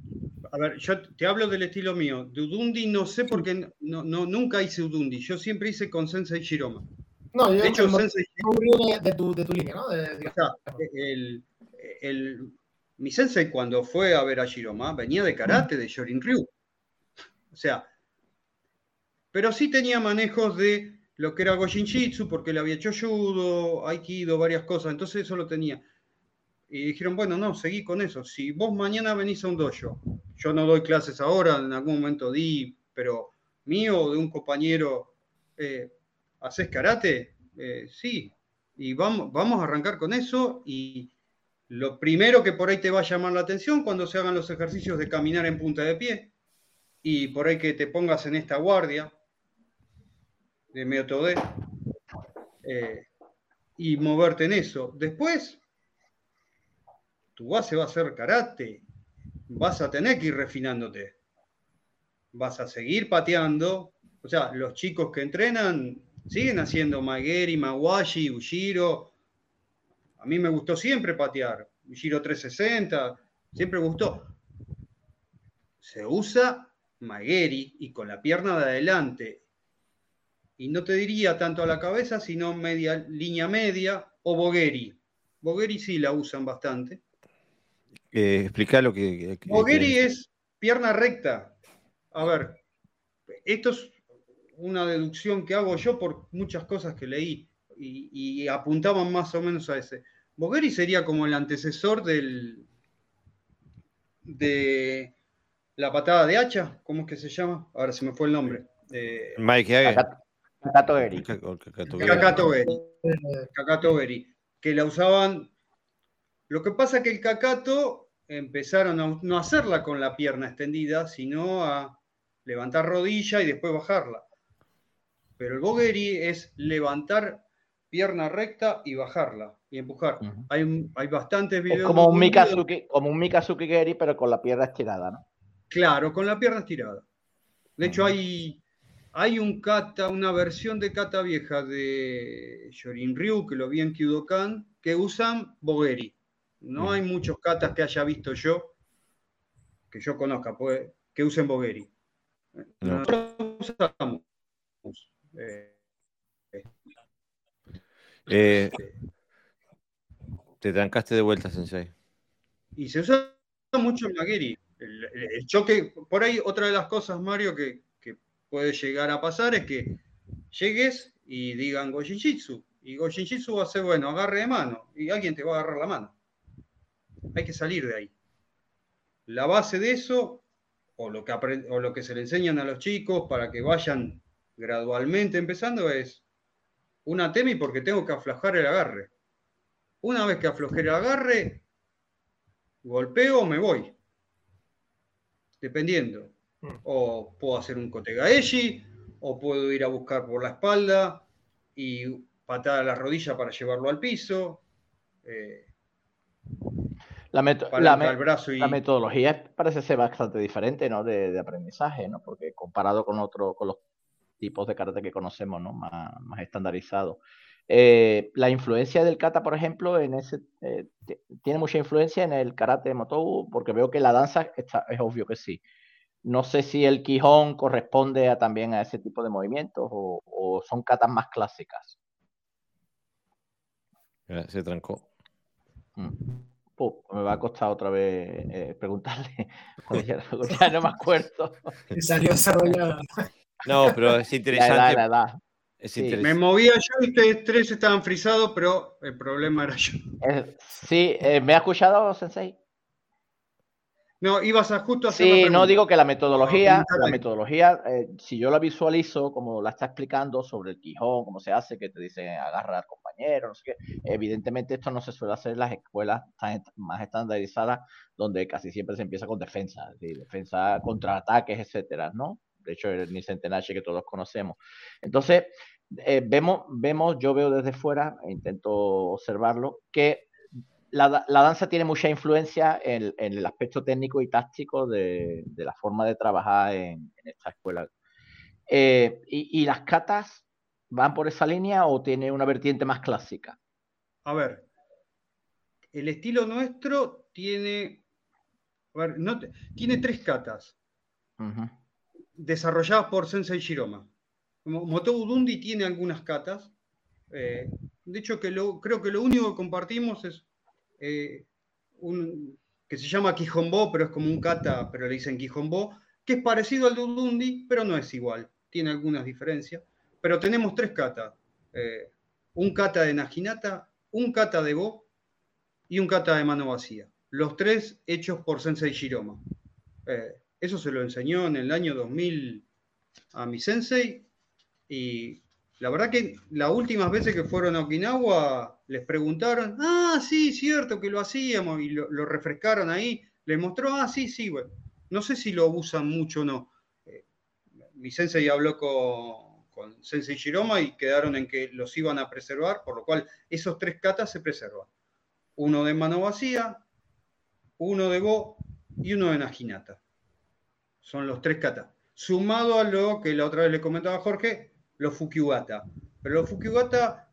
A ver, yo te hablo del estilo mío. De Udundi no sé por qué no, no, nunca hice Udundi. Yo siempre hice con Sensei Shiroma. No, yo de hecho, Sensei de, de, tu, de tu línea, ¿no? el, el, mi Sensei cuando fue a ver a Shiroma venía de karate, de Shorin Ryu. O sea, pero sí tenía manejos de lo que era Goshinjitsu, porque le había hecho judo, aikido, varias cosas. Entonces eso lo tenía y dijeron, bueno, no, seguí con eso. Si vos mañana venís a un dojo, yo no doy clases ahora, en algún momento di, pero mío o de un compañero, eh, ¿haces karate? Eh, sí, y vamos, vamos a arrancar con eso y lo primero que por ahí te va a llamar la atención cuando se hagan los ejercicios de caminar en punta de pie y por ahí que te pongas en esta guardia de método eh, y moverte en eso. Después tu base va a ser karate, vas a tener que ir refinándote. Vas a seguir pateando. O sea, los chicos que entrenan siguen haciendo Magueri, Mawashi, Ushiro. A mí me gustó siempre patear. Ushiro 360, siempre gustó. se usa Magueri y con la pierna de adelante. Y no te diría tanto a la cabeza, sino media línea media o Bogueri. Bogueri sí la usan bastante. Eh, explica lo que. Bogueri es pierna recta. A ver, esto es una deducción que hago yo por muchas cosas que leí y, apuntaban más o menos a ese. Bogueri sería como el antecesor del de la patada de hacha, ¿cómo es que se llama? Ahora se me fue el nombre. Mike Hager. Cacato Geri. Cacato Geri. Que la usaban. Lo que pasa es que el cacato empezaron a no hacerla con la pierna extendida, sino a levantar rodilla y después bajarla. Pero el bogueri es levantar pierna recta y bajarla y empujar. hay, hay, bastantes videos. como un, Mikazuki, como un Mikazuki Geri, pero con la pierna estirada, ¿no? Claro, con la pierna estirada. De hecho, hay, hay un kata, una versión de kata vieja de Shorin Ryu, que lo vi en Kyudokan, que usan Bogueri. No hay muchos katas que haya visto yo, que yo conozca, pues, que usen Bogueri. Nosotros usamos. Eh, eh, te trancaste de vuelta, Sensei. Y se usa mucho en Mageri. El, choque, por ahí otra de las cosas, Mario, que, puede llegar a pasar es que llegues y digan Gojinjitsu. Y Gojinjitsu va a ser, bueno, agarre de mano. Y alguien te va a agarrar la mano. Hay que salir de ahí. La base de eso, o lo que, o lo que se le enseñan a los chicos para que vayan gradualmente empezando, es una temi porque tengo que aflojar el agarre. Una vez que aflojé el agarre, golpeo o me voy dependiendo. Mm. O puedo hacer un Kotegaeshi, o puedo ir a buscar por la espalda y patar a la rodilla para llevarlo al piso. Eh, la, metodología parece ser bastante diferente ¿no? de, aprendizaje, ¿no? porque comparado con, otro, con los tipos de karate que conocemos, ¿no? más, más estandarizados. Eh, la influencia del kata, por ejemplo, en ese, eh, tiene mucha influencia en el karate de Motobu, porque veo que la danza está, es obvio que sí. No sé si el Quijón corresponde a, también a ese tipo de movimientos o, son katas más clásicas. Se trancó. Mm. me va a costar otra vez eh, preguntarle. ya, no me acuerdo. Salió. No, pero es interesante. Me movía yo y ustedes tres estaban frisados, pero el problema era yo. Eh, sí, eh, ¿me ha escuchado, Sensei? No, ibas a justo hacer Sí, no digo que la metodología, la metodología, eh, si yo la visualizo como la está explicando sobre el Quijón, cómo se hace, que te dicen agarra al compañero, no sé qué, evidentemente esto no se suele hacer en las escuelas más estandarizadas, donde casi siempre se empieza con defensa, defensa contra ataques, etcétera, ¿no? De hecho, el Nissen que todos conocemos. Entonces, eh, vemos, vemos, yo veo desde fuera, e intento observarlo, que la, danza tiene mucha influencia en, el aspecto técnico y táctico de, la forma de trabajar en, esta escuela. Eh, y, las catas van por esa línea o tiene una vertiente más clásica? A ver, el estilo nuestro tiene, a ver, no, tiene tres catas desarrolladas por Sensei Shiroma. Motobu Dundi tiene algunas catas. Eh, de hecho, que creo que lo único que compartimos es eh, un que se llama Quijombo, pero es como un kata, pero le dicen Quijombo, que es parecido al de Dundi, pero no es igual. Tiene algunas diferencias. Pero tenemos tres katas. Eh, un kata de Najinata, un kata de Bo y un kata de mano vacía. Los tres hechos por Sensei Shiroma. eso se lo enseñó en el año 2000 a mi sensei y la verdad que las últimas veces que fueron a Okinawa les preguntaron, ah, sí, cierto que lo hacíamos y lo, refrescaron ahí. Les mostró, ah, sí, sí, bueno. No sé si lo usan mucho o no. Eh, mi sensei habló con, con Sensei Shiroma y quedaron en que los iban a preservar, por lo cual esos tres katas se preservan. Uno de mano vacía, uno de Go y uno de Najinata. Son los tres katas. Sumado a lo que la otra vez le comentaba Jorge, los Fukiwata. Pero los Fukiwata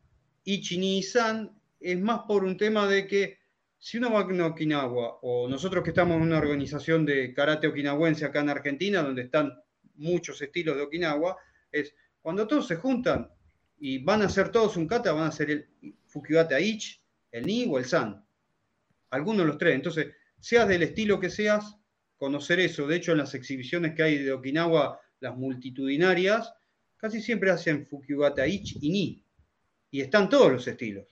y Chini-san es más por un tema de que si uno va a Okinawa, o nosotros que estamos en una organización de karate okinawense acá en Argentina, donde están muchos estilos de Okinawa, es cuando todos se juntan y van a hacer todos un kata, van a hacer el Fukiwata Ich, el Ni o el San. Algunos de los tres. Entonces, seas del estilo que seas, conocer eso. De hecho, en las exhibiciones que hay de Okinawa, las multitudinarias, casi siempre hacen Fukiwata Ich y Ni. Y están todos los estilos.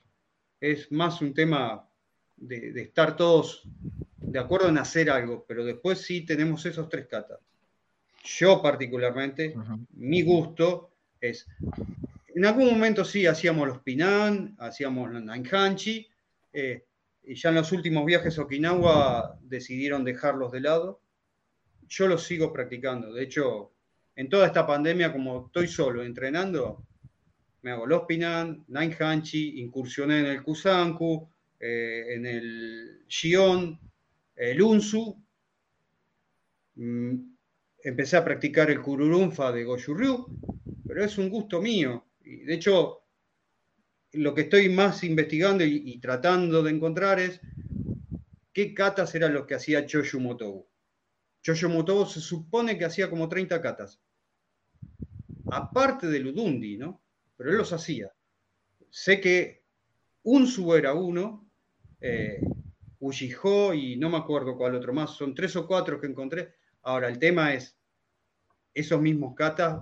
Es más un tema de, estar todos de acuerdo en hacer algo, pero después sí tenemos esos tres katas. Yo particularmente, mi gusto es, en algún momento sí hacíamos los Pinan, hacíamos los Nainhanchi, eh, y ya en los últimos viajes a Okinawa decidieron dejarlos de lado. Yo los sigo practicando. De hecho, en toda esta pandemia, como estoy solo entrenando, me hago los Pinan, Nainhanchi, incursioné en el Kusanku, eh, en el Shion, el Unsu. Mm, empecé a practicar el Kururunfa de Goju pero es un gusto mío. De hecho, lo que estoy más investigando y, tratando de encontrar es qué katas eran los que hacía Choshu Motobu. Choshu Motobu se supone que hacía como 30 katas. Aparte del Udundi, ¿no? Pero él los hacía. Sé que Unsu era uno, eh, y no me acuerdo cuál otro más, son tres o cuatro que encontré. Ahora, el tema es, esos mismos katas,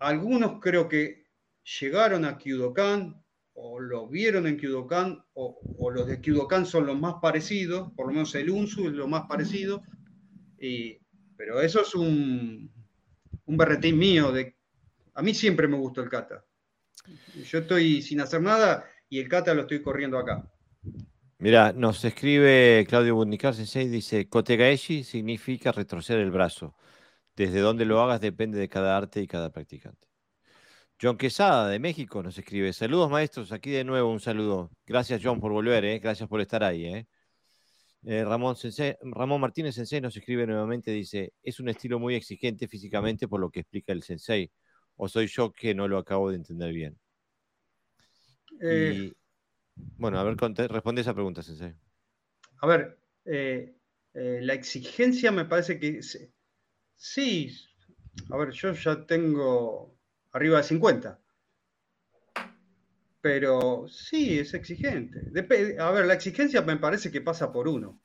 algunos creo que llegaron a Kyudokan o lo vieron en Kyudokan o, los de Kyudokan son los más parecidos, por lo menos el Unsu es lo más parecido, pero eso es un, un berretín mío, de, a mí siempre me gustó el kata. Yo estoy sin hacer nada y el kata lo estoy corriendo acá. Mira, nos escribe Claudio Bundicar Sensei, dice, Kotegaeshi significa retorcer el brazo. Desde donde lo hagas depende de cada arte y cada practicante. John Quesada, de México, nos escribe, saludos maestros, aquí de nuevo un saludo. Gracias John por volver, ¿eh? gracias por estar ahí. ¿eh? eh Ramón, Ramón Martínez Sensei nos escribe nuevamente, dice, es un estilo muy exigente físicamente por lo que explica el Sensei, o soy yo que no lo acabo de entender bien. Eh, bueno, a ver, responde esa pregunta, Sensei. A ver, eh, eh, la exigencia me parece que sí. A ver, yo ya tengo arriba de 50. Pero sí, es exigente. a ver, la exigencia me parece que pasa por uno.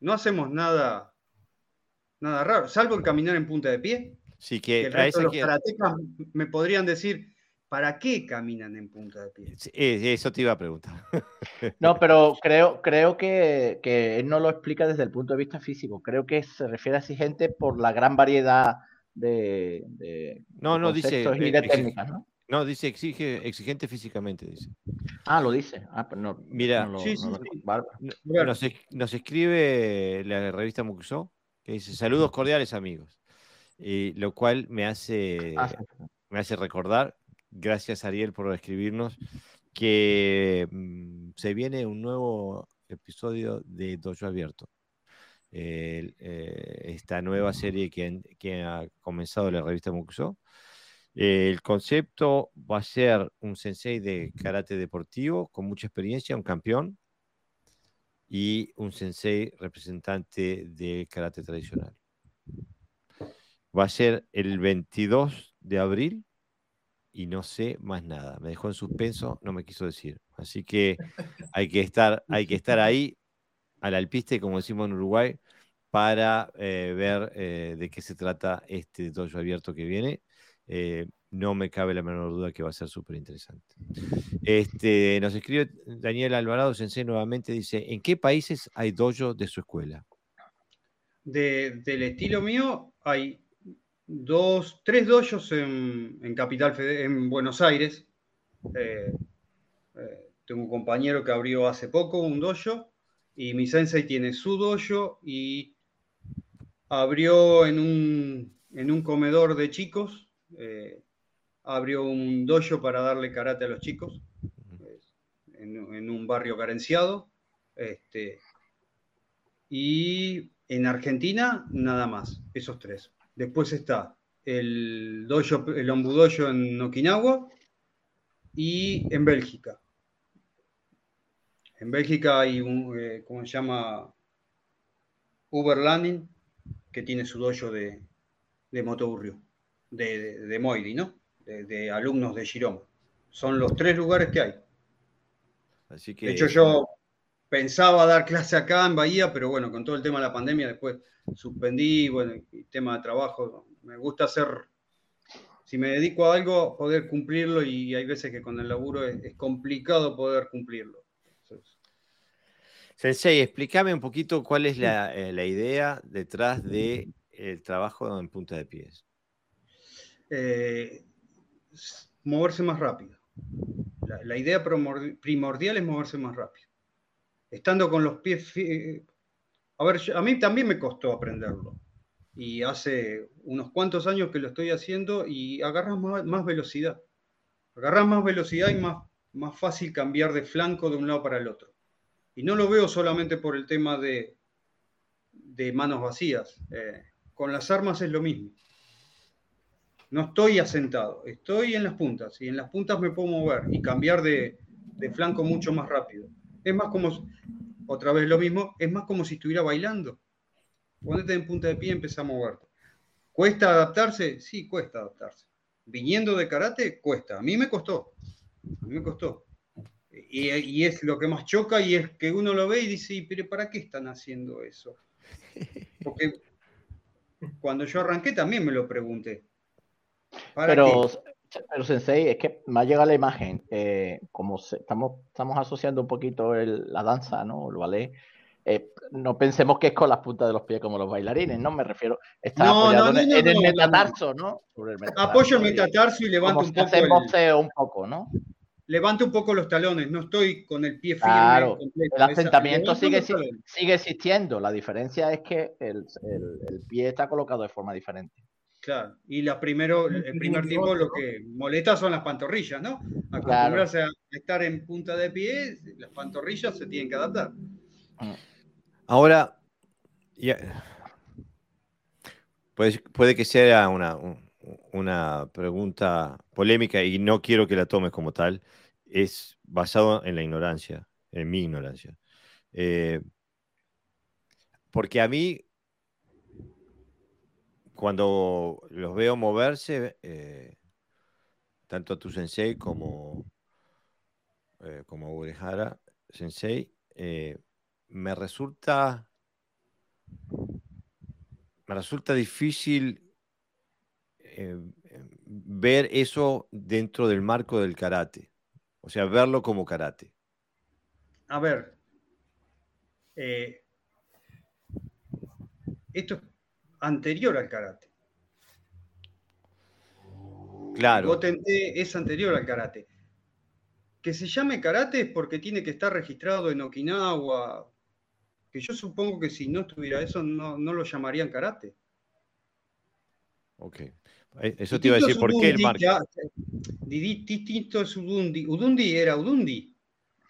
No hacemos nada, nada raro, salvo el caminar en punta de pie. Sí, que, el resto de los karatecas me podrían decir, ¿Para qué caminan en punta de pie? Eh, eso te iba a preguntar. No, pero creo, creo que, él no lo explica desde el punto de vista físico. Creo que se refiere a exigente por la gran variedad de, no, no, dice, y de técnicas, ¿no? No, dice exige, exigente físicamente, dice. Ah, lo dice. Ah, pero no. Mira, nos, escribe la revista Muxo que dice saludos cordiales amigos. Y lo cual me hace, me hace recordar Gracias, Ariel, por escribirnos. Que mm, se viene un nuevo episodio de Dojo Abierto. Eh, esta nueva serie que, ha comenzado la revista Mukuso. el concepto va a ser un sensei de karate deportivo con mucha experiencia, un campeón, y un sensei representante de karate tradicional. Va a ser el 22 de abril y no sé más nada. Me dejó en suspenso, no me quiso decir. Así que hay que estar, hay que estar ahí al alpiste, como decimos en Uruguay, para eh, ver eh, de qué se trata este dojo abierto que viene. Eh, no me cabe la menor duda que va a ser súper interesante. Este, nos escribe Daniel Alvarado Sensei nuevamente, dice, ¿en qué países hay dojo de su escuela? del estilo mío hay dos, tres dojos en, Capital en Buenos Aires. Eh, eh, tengo un compañero que abrió hace poco un dojo y mi sensei tiene su dojo y abrió en un, en un comedor de chicos, eh, abrió un dojo para darle karate a los chicos en, un barrio carenciado. Este, y en Argentina, nada más, esos tres. Después está el dojo, el ombudoyo en Okinawa y en Bélgica. En Bélgica hay un, eh, ¿cómo se llama? Uber Landing, que tiene su dojo de, de motoburrio, de, de, Moidi, ¿no? De, alumnos de Giroma. Son los tres lugares que hay. Así que... De hecho, yo pensaba dar clase acá en Bahía, pero bueno, con todo el tema de la pandemia después suspendí, bueno, el tema de trabajo, me gusta hacer, si me dedico a algo, poder cumplirlo y hay veces que con el laburo es, complicado poder cumplirlo. Sensei, explícame un poquito cuál es la, eh, idea detrás del trabajo en punta de pies. Eh, moverse más rápido. la idea primordial es moverse más rápido estando con los pies... A ver, a mí también me costó aprenderlo. Y hace unos cuantos años que lo estoy haciendo y agarras más, velocidad. Agarras más velocidad y más, más fácil cambiar de flanco de un lado para el otro. Y no lo veo solamente por el tema de, de manos vacías. Eh, con las armas es lo mismo. No estoy asentado, estoy en las puntas y en las puntas me puedo mover y cambiar de, de flanco mucho más rápido. Es más como, otra vez lo mismo, es más como si estuviera bailando. Ponete en punta de pie y empieza a moverte. ¿Cuesta adaptarse? Sí, cuesta adaptarse. Viniendo de karate, cuesta. A mí me costó. A mí me costó. Y, es lo que más choca y es que uno lo ve y dice, pero ¿para qué están haciendo eso? Porque cuando yo arranqué también me lo pregunté. pero, pero Sensei, es que me ha llegado la imagen, eh, como estamos, estamos asociando un poquito la danza, ¿no? El ballet. Eh, no pensemos que es con las puntas de los pies como los bailarines, ¿no? Me refiero, está apoyado en, el metatarso, ¿no? Apoyo el metatarso y levanto un poco. El, un poco, ¿no? Levanto un poco los talones, no estoy con el pie firme. Claro, el asentamiento sigue, sigue existiendo. La diferencia es que el pie está colocado de forma diferente. Claro, y la primero, el primer tiempo lo que molesta son las pantorrillas, ¿no? Acostumbrarse a estar en punta de pie, las pantorrillas se tienen que adaptar. Mm. Ahora, puede, puede, que sea una, una pregunta polémica y no quiero que la tomes como tal, es basado en la ignorancia, en mi ignorancia. Eh, porque a mí cuando los veo moverse, eh, tanto a tu sensei como, eh, como Urehara sensei, eh, me resulta me resulta difícil ver eso dentro del marco del karate, o sea, verlo como karate. A ver, esto anterior al karate. Claro. Gotenté es anterior al karate. Que se llame karate es porque tiene que estar registrado en Okinawa. Que yo supongo que si no estuviera eso, no, lo llamarían karate. Ok. Eh, eso te iba a decir, ¿por qué el marco? Distinto es Udundi. Udundi era Udundi.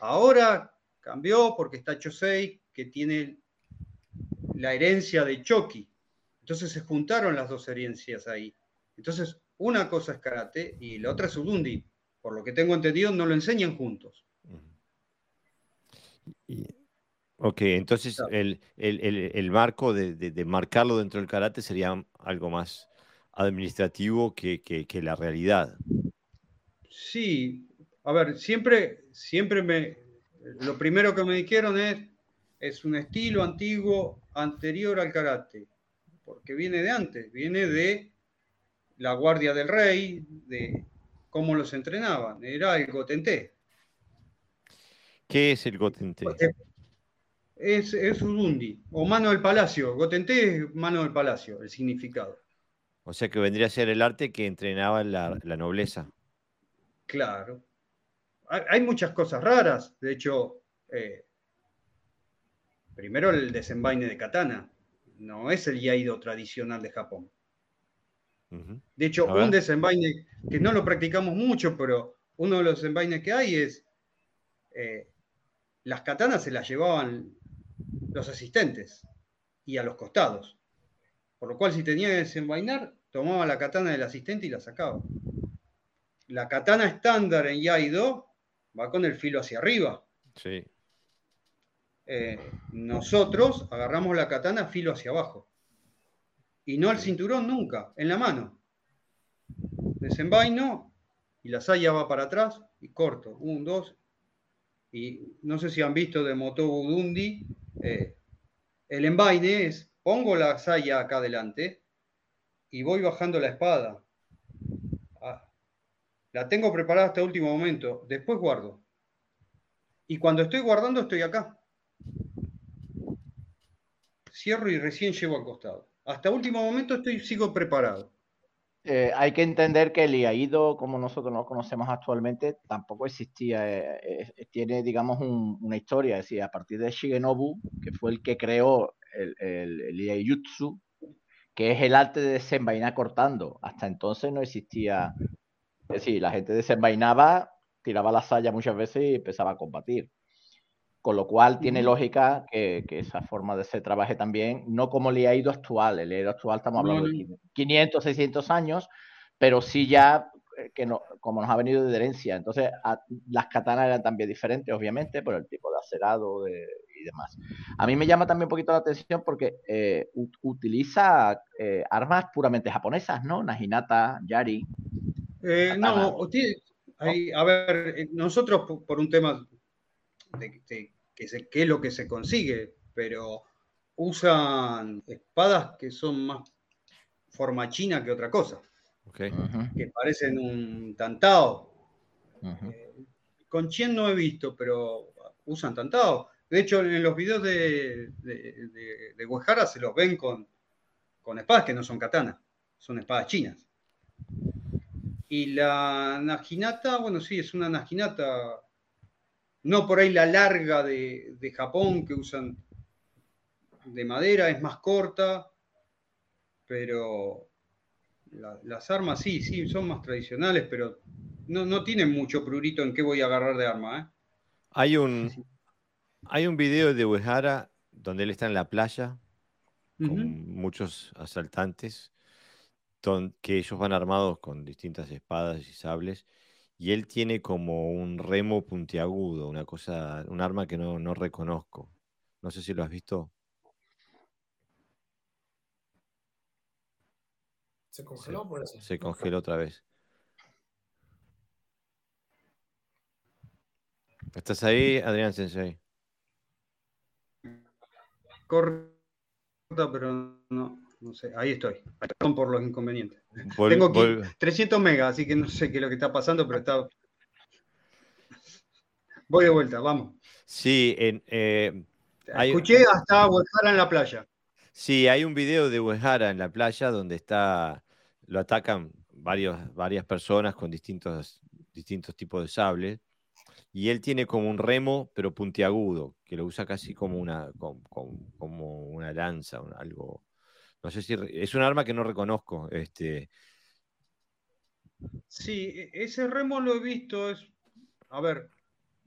Ahora cambió porque está Chosei, que tiene la herencia de Choki. Entonces se juntaron las dos herencias ahí. Entonces, una cosa es karate y la otra es udundi. Por lo que tengo entendido, no lo enseñan juntos. ok, entonces el, marco de, marcarlo dentro del karate sería algo más administrativo que, la realidad. Sí, a ver, siempre, siempre me. Lo primero que me dijeron es: es un estilo antiguo anterior al karate porque viene de antes, viene de la Guardia del Rey, de cómo los entrenaban, era el Gotenté. ¿Qué es el Gotenté? Es, es Udundi, o mano del palacio. Gotenté es mano del palacio, el significado. O sea que vendría a ser el arte que entrenaba la, nobleza. Claro. Hay muchas cosas raras. De hecho, eh, primero el desenvaine de katana no es el yaido tradicional de Japón. De hecho, un desenvaine que no lo practicamos mucho, pero uno de los desenvaines que hay es eh, las katanas se las llevaban los asistentes y a los costados. Por lo cual, si tenía que desenvainar, tomaba la katana del asistente y la sacaba. La katana estándar en Yaido va con el filo hacia arriba. Sí. Eh, nosotros agarramos la katana filo hacia abajo. Y no al cinturón nunca, en la mano. Desenvaino y la saya va para atrás y corto. Un, dos. Y no sé si han visto de Motobu Dundi. Eh, el envaine es, pongo la saya acá adelante y voy bajando la espada. Ah, la tengo preparada hasta el último momento. Después guardo. Y cuando estoy guardando, estoy acá cierro y recién llevo al costado. Hasta último momento estoy, sigo preparado. Eh, hay que entender que el IAIDO, como nosotros lo conocemos actualmente, tampoco existía. Eh, eh, tiene, digamos, una historia. Es decir, a partir de Shigenobu, que fue el que creó el, el, que es el arte de desenvainar cortando. Hasta entonces no existía. Es decir, la gente desenvainaba, tiraba la saya muchas veces y empezaba a combatir. Con lo cual tiene lógica que, esa forma de se trabaje también, no como el ido actual. El ido actual estamos hablando de 500, 600 años, pero sí ya eh, que no, como nos ha venido de herencia. Entonces, las katanas eran también diferentes, obviamente, por el tipo de acerado y demás. A mí me llama también un poquito la atención porque eh, utiliza eh, armas puramente japonesas, ¿no? Naginata, Yari. no, a ver, nosotros por un tema de, qué es lo que se consigue, pero usan espadas que son más forma china que otra cosa. Que parecen un tantao. Eh, con Chien no he visto, pero usan tantao. De hecho, en los videos de, de, de, se los ven con, con espadas que no son katanas, son espadas chinas. Y la Najinata, bueno, sí, es una Najinata no por ahí la larga de, Japón que usan de madera, es más corta, pero las armas sí, sí, son más tradicionales, pero no, tienen mucho prurito en qué voy a agarrar de arma. ¿eh? Hay, un, hay un video de Uehara donde él está en la playa con muchos asaltantes, que ellos van armados con distintas espadas y sables y él tiene como un remo puntiagudo, una cosa, un arma que no, reconozco. No sé si lo has visto. ¿Se congeló por eso? Se congeló otra vez. ¿Estás ahí, Adrián Sensei? Corta, pero no. No sé, ahí estoy. Perdón por los inconvenientes. Tengo aquí 300 megas, así que no sé qué es lo que está pasando, pero está. Voy de vuelta, vamos. Sí, en, eh, escuché hasta Uejara en la playa. Sí, hay un video de Uejara en la playa donde está, lo atacan varios, varias personas con distintos, distintos tipos de sables. Y él tiene como un remo, pero puntiagudo, que lo usa casi como una, como, una lanza, algo, no sé si es un arma que no reconozco. Este... Sí, e, ese remo lo he visto. Es, a ver,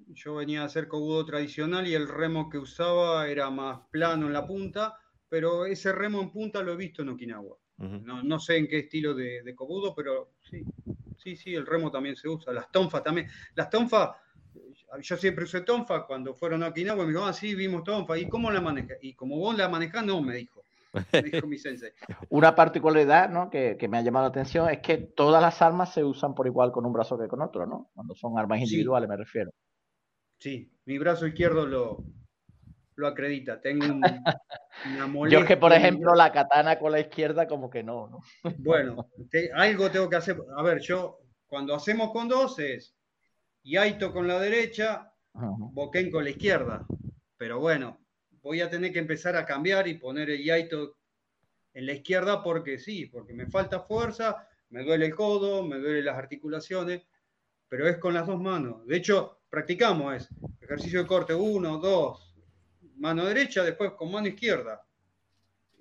yo venía a hacer cobudo tradicional y el remo que usaba era más plano en la punta, pero ese remo en punta lo he visto en Okinawa. no, sé en qué estilo de, de, cobudo, pero sí, sí, sí, el remo también se usa. Las tonfas también. Las tonfas, yo siempre usé tonfa cuando fueron a Okinawa, me dijo, ah, sí, vimos tonfa. ¿Y cómo la maneja? Y como vos la manejás, no, me dijo. Una particularidad ¿no? que, me ha llamado la atención es que todas las armas se usan por igual con un brazo que con otro, ¿no? Cuando son armas individuales, me refiero. Sí, mi brazo izquierdo lo, lo acredita. Tengo una molestia. Yo es que, por ejemplo, la katana con la izquierda, como que no, ¿no? Bueno, algo tengo que hacer. A ver, yo, cuando hacemos con dos es Yaito con la derecha, Boken con la izquierda. Pero bueno, voy a tener que empezar a cambiar y poner el Yaito en la izquierda porque sí, porque me falta fuerza, me duele el codo, me duelen las articulaciones, pero es con las dos manos. De hecho, practicamos es ejercicio de corte, uno, dos, mano derecha, después con mano izquierda.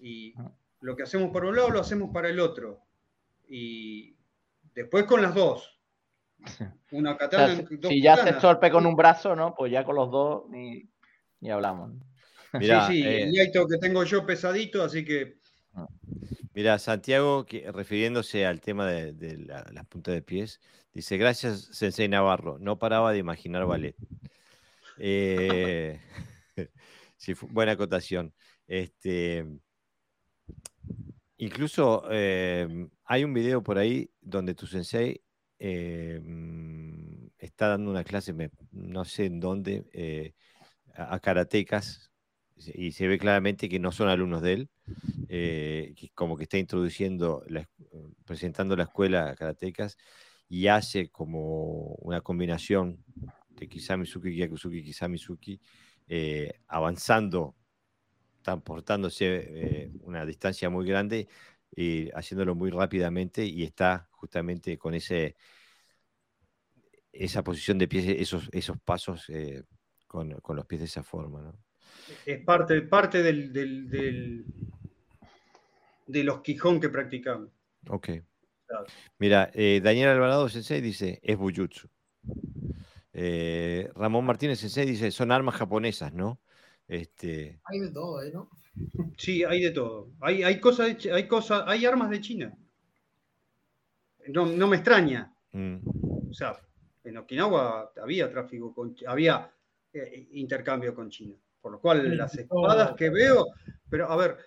Y ah. lo que hacemos por un lado lo hacemos para el otro. Y después con las dos. Una katana. si ya se torpe con un brazo, ¿no? Pues ya con los dos ni, ni hablamos sí, sí, el eh, que tengo yo pesadito, así que. Ah. Mira, Santiago, que, refiriéndose al tema de, las puntas de pies, dice: Gracias, Sensei Navarro. No paraba de imaginar ballet. Eh, Sí, buena acotación. Este, incluso eh, hay un video por ahí donde tu sensei eh, está dando una clase, no sé en dónde, eh, a, karatecas, y se ve claramente que no son alumnos de él, como que está introduciendo, presentando la escuela karatecas y hace como una combinación de Kisamizuki, Yakuzuki, Kisamizuki, eh, avanzando, transportándose eh, una distancia muy grande y haciéndolo muy rápidamente y está justamente con ese esa posición de pies, esos, esos pasos eh, con, los pies de esa forma. Es parte, parte del, del, de los Quijón que practicamos. Ok. Mira, Daniel Alvarado Sensei dice, es Bujutsu. Eh, Ramón Martínez Sensei dice, son armas japonesas, ¿no? Este... Hay de todo, ¿eh? ¿no? Sí, hay de todo. Hay, hay cosas, hay cosas, hay armas de China. No, me extraña. Mm. O sea, en Okinawa había tráfico con, había eh, intercambio con China. Por lo cual las espadas que veo, pero a ver,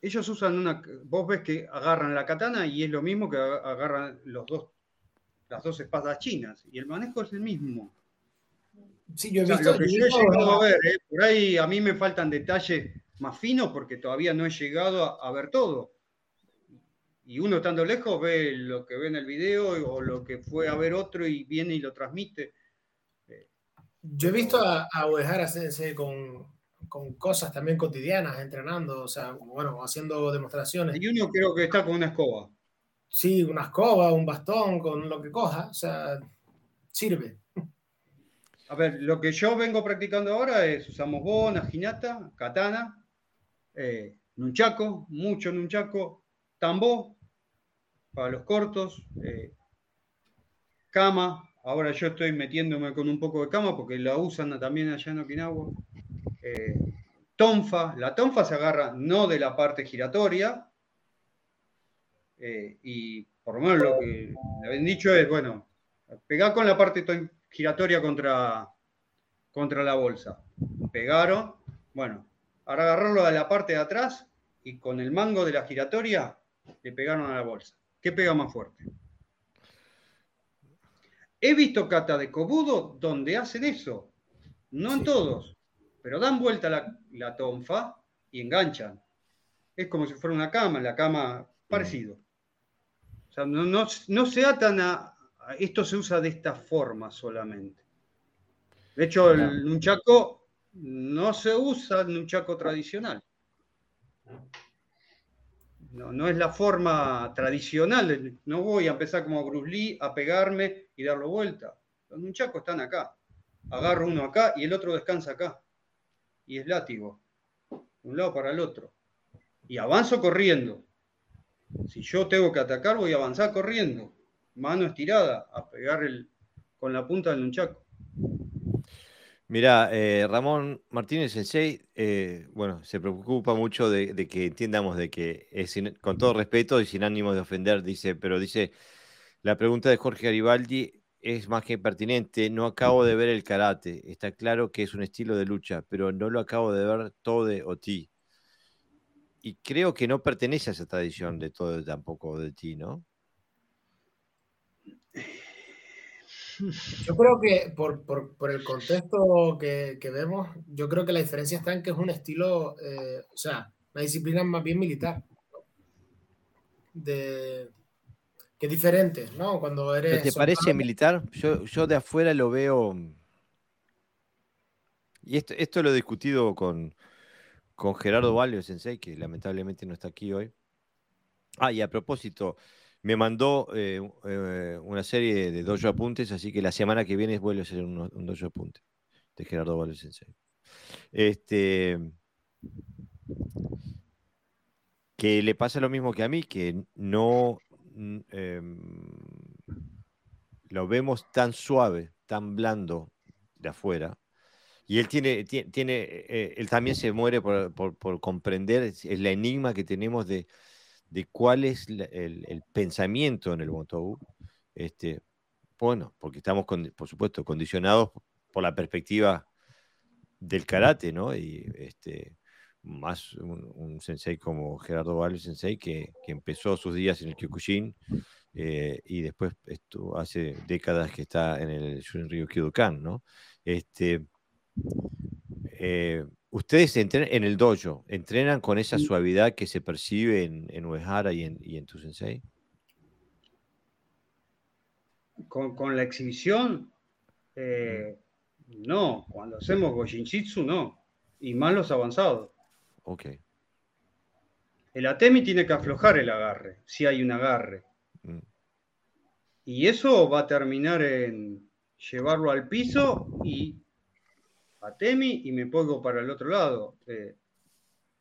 ellos usan una, vos ves que agarran la katana y es lo mismo que agarran los dos las dos espadas chinas y el manejo es el mismo. Sí, yo he visto. lo que yo he llegado a ver, ¿eh? por ahí a mí me faltan detalles más finos porque todavía no he llegado a, ver todo. Y uno estando lejos ve lo que ve en el video o lo que fue a ver otro y viene y lo transmite. Yo he visto a, a Uehara con, con cosas también cotidianas, entrenando, o sea, bueno, haciendo demostraciones. Y uno creo que está con una escoba. Sí, una escoba, un bastón, con lo que coja, o sea, sirve. A ver, lo que yo vengo practicando ahora es usamos bona, jinata, katana, eh, nunchaco, mucho nunchaco, tambo para los cortos, eh, cama. Ahora yo estoy metiéndome con un poco de cama porque la usan también allá en Okinawa. Eh, tonfa, la tonfa se agarra no de la parte giratoria, eh, y por lo menos lo que le habían dicho es, bueno, pegar con la parte giratoria contra, contra la bolsa. Pegaron, bueno, ahora agarrarlo de la parte de atrás y con el mango de la giratoria le pegaron a la bolsa. ¿Qué pega más fuerte? He visto kata de Kobudo donde hacen eso. No en todos, pero dan vuelta la, la, tonfa y enganchan. Es como si fuera una cama, la cama parecido. O sea, no, se atan a, Esto se usa de esta forma solamente. De hecho, el nunchaco no se usa el nunchaco tradicional. No, no es la forma tradicional. No voy a empezar como Bruce Lee a pegarme y darlo vuelta. Los nunchacos están acá. Agarro uno acá y el otro descansa acá. Y es látigo. De un lado para el otro. Y avanzo corriendo. Si yo tengo que atacar, voy a avanzar corriendo, mano estirada, a pegar el, con la punta del nunchaco. Mira, eh, Ramón Martínez Sensei, eh, bueno, se preocupa mucho de, que entiendamos de que es con todo respeto y sin ánimo de ofender, dice, pero dice, la pregunta de Jorge Garibaldi es más que pertinente. No acabo de ver el karate. Está claro que es un estilo de lucha, pero no lo acabo de ver todo o ti y creo que no pertenece a esa tradición de todo tampoco de ti, ¿no? Yo creo que por, el contexto que, vemos, yo creo que la diferencia está en que es un estilo, eh, o sea, una disciplina más bien militar. De, que es diferente, ¿no? Cuando eres... ¿Te parece militar? Yo, yo de afuera lo veo... Y esto, esto lo he discutido con, con Gerardo Valio Sensei, que lamentablemente no está aquí hoy. Ah, y a propósito, me mandó eh, eh, una serie de dojo apuntes, así que la semana que viene vuelvo a hacer un, un dojo apunte de Gerardo Valio Sensei. Este, que le pasa lo mismo que a mí, que no em, lo vemos tan suave, tan blando de afuera, y él tiene, tiene, eh, él también se muere por, comprender es el enigma que tenemos de, cuál es el, pensamiento en el Motobu. Este, bueno, porque estamos, por supuesto, condicionados por la perspectiva del karate, ¿no? Y este, más un, sensei como Gerardo Valle Sensei, que, empezó sus días en el Kyokushin eh, y después esto, hace décadas que está en el Shunryu Kyodokan, ¿no? Este, eh, ustedes entrenan en el dojo, ¿entrenan con esa suavidad que se percibe en, en Uehara y en, y en tu sensei? Con, la exhibición, eh, no, cuando hacemos Gojinjitsu no, y más los avanzados. Ok. El Atemi tiene que aflojar el agarre, si hay un agarre. Mm. Y eso va a terminar en llevarlo al piso y Atemi y me pongo para el otro lado. Eh,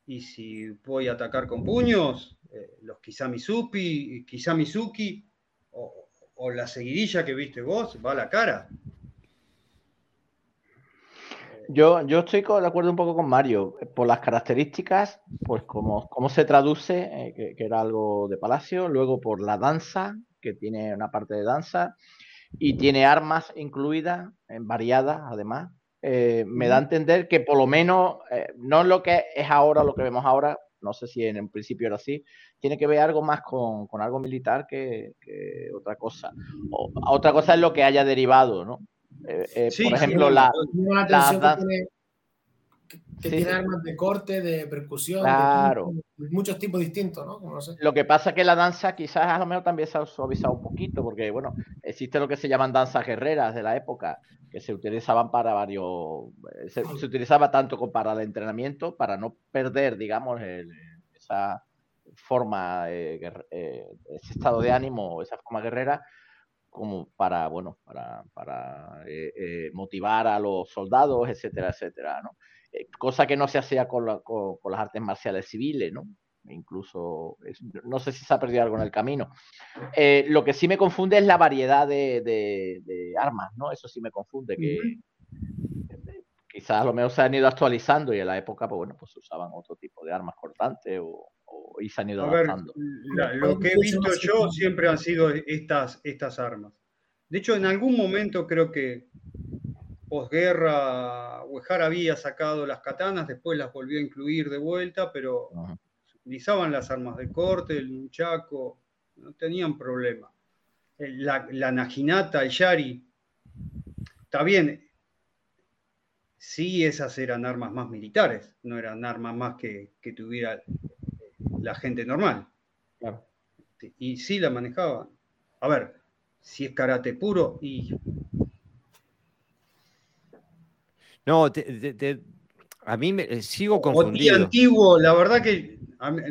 y si voy a atacar con puños, eh, los Kisamizuki, Kisamizuki o, o la seguidilla que viste vos, va a la cara. Yo, yo estoy de acuerdo un poco con Mario. Por las características, pues como, cómo se traduce, eh, que, era algo de Palacio, luego por la danza, que tiene una parte de danza, y tiene armas incluidas, variadas además. Eh, me da a entender que por lo menos, eh, no lo que es ahora, lo que vemos ahora, no sé si en, el principio era así, tiene que ver algo más con, algo militar que, otra cosa. otra cosa es lo que haya derivado, ¿no? Eh, eh, por ejemplo, la, que, tiene armas de corte, de percusión, claro. muchos tipos distintos, ¿no? Lo que pasa es que la danza quizás a lo mejor también se ha suavizado un poquito, porque bueno, existe lo que se llaman danzas guerreras de la época, que se utilizaban para varios, se, utilizaba tanto para el entrenamiento, para no perder, digamos, esa forma, eh, ese estado de ánimo, esa forma guerrera, como para, bueno, para, para eh, eh, motivar a los soldados, etcétera, etcétera, ¿no? Eh, cosa que no se hacía con, con, las artes marciales civiles, ¿no? Incluso, no sé si se ha perdido algo en el camino. lo que sí me confunde es la variedad de, de, armas, ¿no? Eso sí me confunde, que quizás a lo mejor se han ido actualizando y en la época, pues bueno, pues usaban otro tipo de armas cortantes o, y se han ido adaptando. lo que he visto yo siempre han sido estas, estas armas. De hecho, en algún momento creo que posguerra, Uejar había sacado las katanas, después las volvió a incluir de vuelta, pero utilizaban las armas de corte, el nunchaku, no tenían problema. La, la najinata, el yari, está bien, sí esas eran armas más militares, no eran armas más que, que tuviera la gente normal. Y sí la manejaban. A ver, si es karate puro y... No, a mí me eh, sigo confundido. O antiguo, la verdad que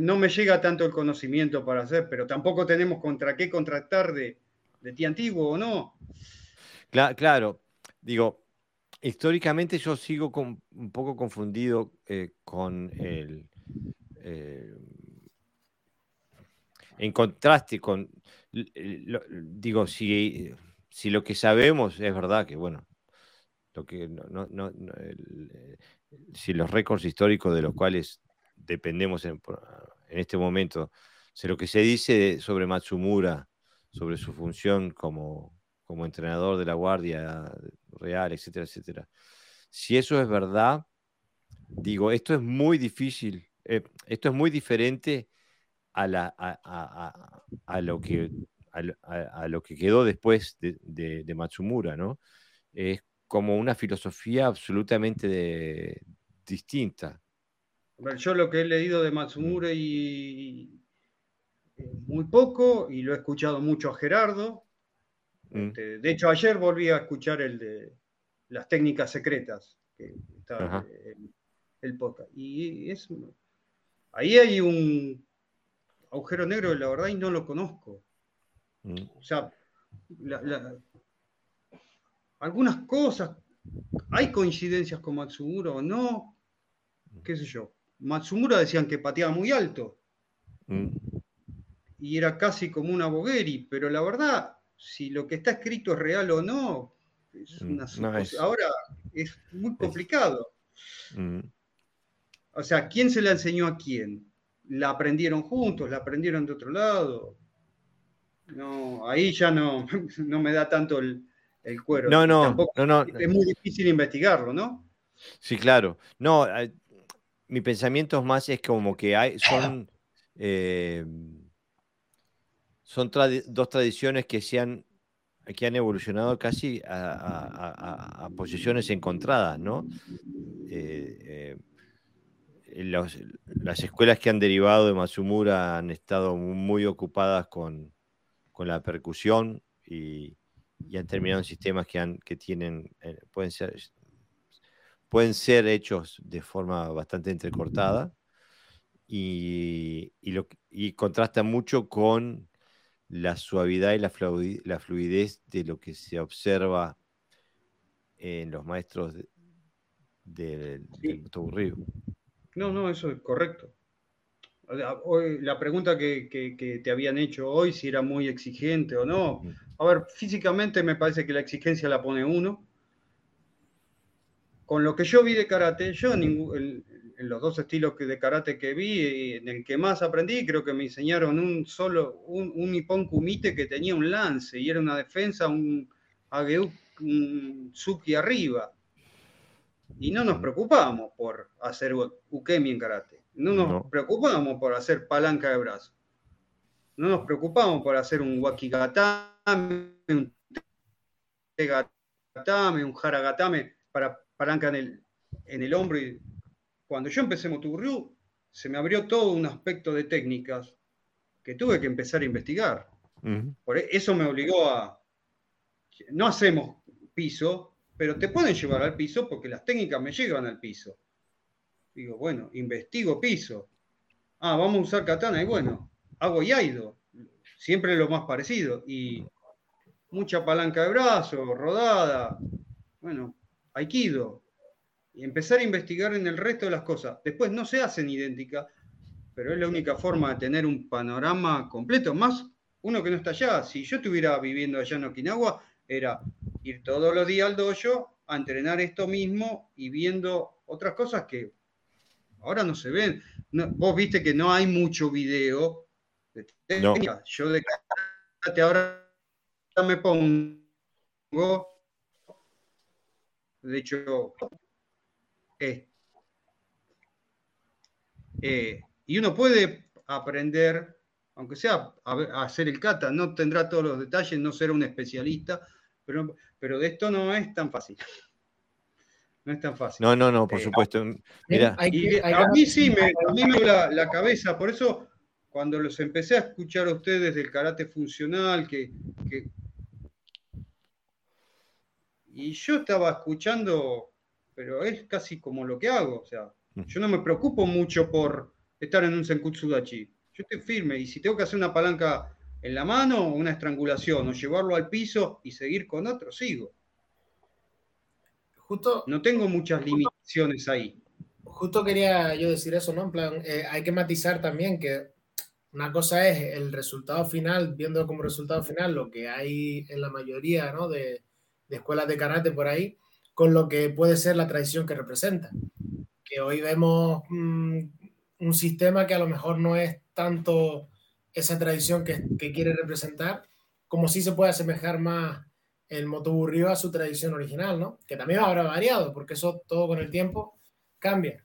no me llega tanto el conocimiento para hacer, pero tampoco tenemos contra qué contratar de, de ti antiguo o no. Claro, digo, históricamente yo sigo un poco confundido eh, con el, eh, en contraste con, digo, si, si lo que sabemos es verdad que, bueno, lo que no, no, si los récords históricos de los cuales dependemos en, este momento, si lo que se dice sobre Matsumura, sobre su función como, como entrenador de la Guardia Real, etcétera, etcétera, si eso es verdad, digo, esto es muy difícil, eh, esto es muy diferente a, lo, que, a, lo que quedó después de, Matsumura, ¿no? Como una filosofía absolutamente distinta. yo lo que he leído de Matsumura y muy poco, y lo he escuchado mucho a Gerardo. Mm. Este, de hecho, ayer volví a escuchar el de las técnicas secretas, que está el, el podcast. Y es, ahí hay un, agujero negro, la verdad, y no lo conozco. Mm. O sea, algunas cosas, hay coincidencias con Matsumura o no, qué sé yo. Matsumura decían que pateaba muy alto. Mm. Y era casi como una bogueri, pero la verdad, si lo que está escrito es real o no, es mm, una ahora es muy complicado. O sea, ¿quién se la enseñó a quién? la aprendieron juntos, la aprendieron de otro lado. No, ahí ya no, no me da tanto el, cuero. No, no, no, Es muy difícil investigarlo, ¿no? Sí, claro. No, mi pensamiento más es como que hay, son, eh, son dos tradiciones que se han, que han evolucionado casi a, posiciones encontradas, ¿no? Eh, eh, las escuelas que han derivado de Matsumura han estado muy ocupadas con, la percusión y, han terminado en sistemas que, han, que tienen, pueden ser pueden ser hechos de forma bastante entrecortada y, lo, contrasta mucho con la suavidad y la, fluidez, de lo que se observa en los maestros del de, No, no, eso es correcto. Hoy, la pregunta que, que, te habían hecho hoy, si era muy exigente o no. A ver, físicamente me parece que la exigencia la pone uno, con lo que yo vi de karate, yo en, los dos estilos de karate que vi, en el que más aprendí, creo que me enseñaron un solo, un, un Nippon Kumite que tenía un lance y era una defensa, un Ageu, un Suki arriba. Y no nos preocupamos por hacer ukemi en karate. No nos preocupamos por hacer palanca de brazo. No nos preocupamos por hacer un wakigatame, un tegatame, un haragatame para palanca en el, en el hombro. Y cuando yo empecé Moturriu, se me abrió todo un aspecto de técnicas que tuve que empezar a investigar. Por e, eso me obligó a. No hacemos piso, pero te pueden llevar al piso porque las técnicas me llevan al piso. Digo, bueno, investigo piso. Ah, vamos a usar katana y bueno, hago yaido. Siempre lo más parecido. Y mucha palanca de brazo, rodada. Bueno, Aikido, y empezar a investigar en el resto de las cosas. Después no se hacen idénticas, pero es la única forma de tener un panorama completo. Más uno que no está allá. Si yo estuviera viviendo allá en Okinawa, era ir todos los días al dojo a entrenar esto mismo y viendo otras cosas que ahora no se ven. vos viste que no hay mucho video de Yo de ahora me pongo de hecho, eh, eh, y uno puede aprender, aunque sea a, hacer el kata, no tendrá todos los detalles, no será un especialista, pero, pero de esto no es tan fácil. No es tan fácil. No, no, no, por eh, supuesto. Mira. a mí sí me, a mí me la, la cabeza, por eso cuando los empecé a escuchar a ustedes del karate funcional, que, que, y yo estaba escuchando, pero es casi como lo que hago. O sea, yo no me preocupo mucho por estar en un Senkutsudachi. Yo estoy firme y si tengo que hacer una palanca en la mano, una estrangulación, o llevarlo al piso y seguir con otro, sigo. Justo. No tengo muchas limitaciones ahí. Justo quería yo decir eso, ¿no? En plan, eh, hay que matizar también que una cosa es el resultado final, viendo como resultado final lo que hay en la mayoría, ¿no? De, de escuelas de karate por ahí, con lo que puede ser la tradición que representa. Que hoy vemos mm, un sistema que a lo mejor no es tanto esa tradición que, quiere representar, como si se puede asemejar más el motoburrío a su tradición original, ¿no? Que también habrá variado, porque eso todo con el tiempo cambia.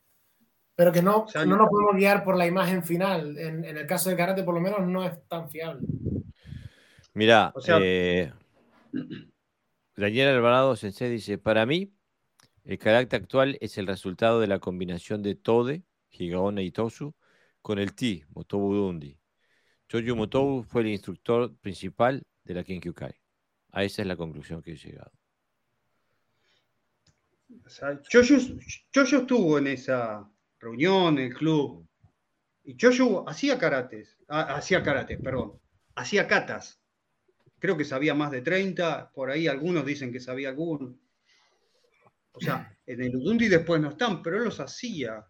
Pero que no, no nos podemos guiar por la imagen final. En, el caso del karate, por lo menos, no es tan fiable. Mira, o sea, eh, Daniel Alvarado Sensei dice, para mí, el carácter actual es el resultado de la combinación de Tode, Higaona y Tosu con el Ti, Motobu Dundi. Choyu Motobu fue el instructor principal de la Kenkyukai. A esa es la conclusión que he llegado. Choyu, estuvo en esa reunión, en el club. Y Choyu hacía karates, ah, hacía karate, perdón, hacía katas creo que sabía más de 30, por ahí algunos dicen que sabía alguno. O sea, en el Udundi después no están, pero él los hacía.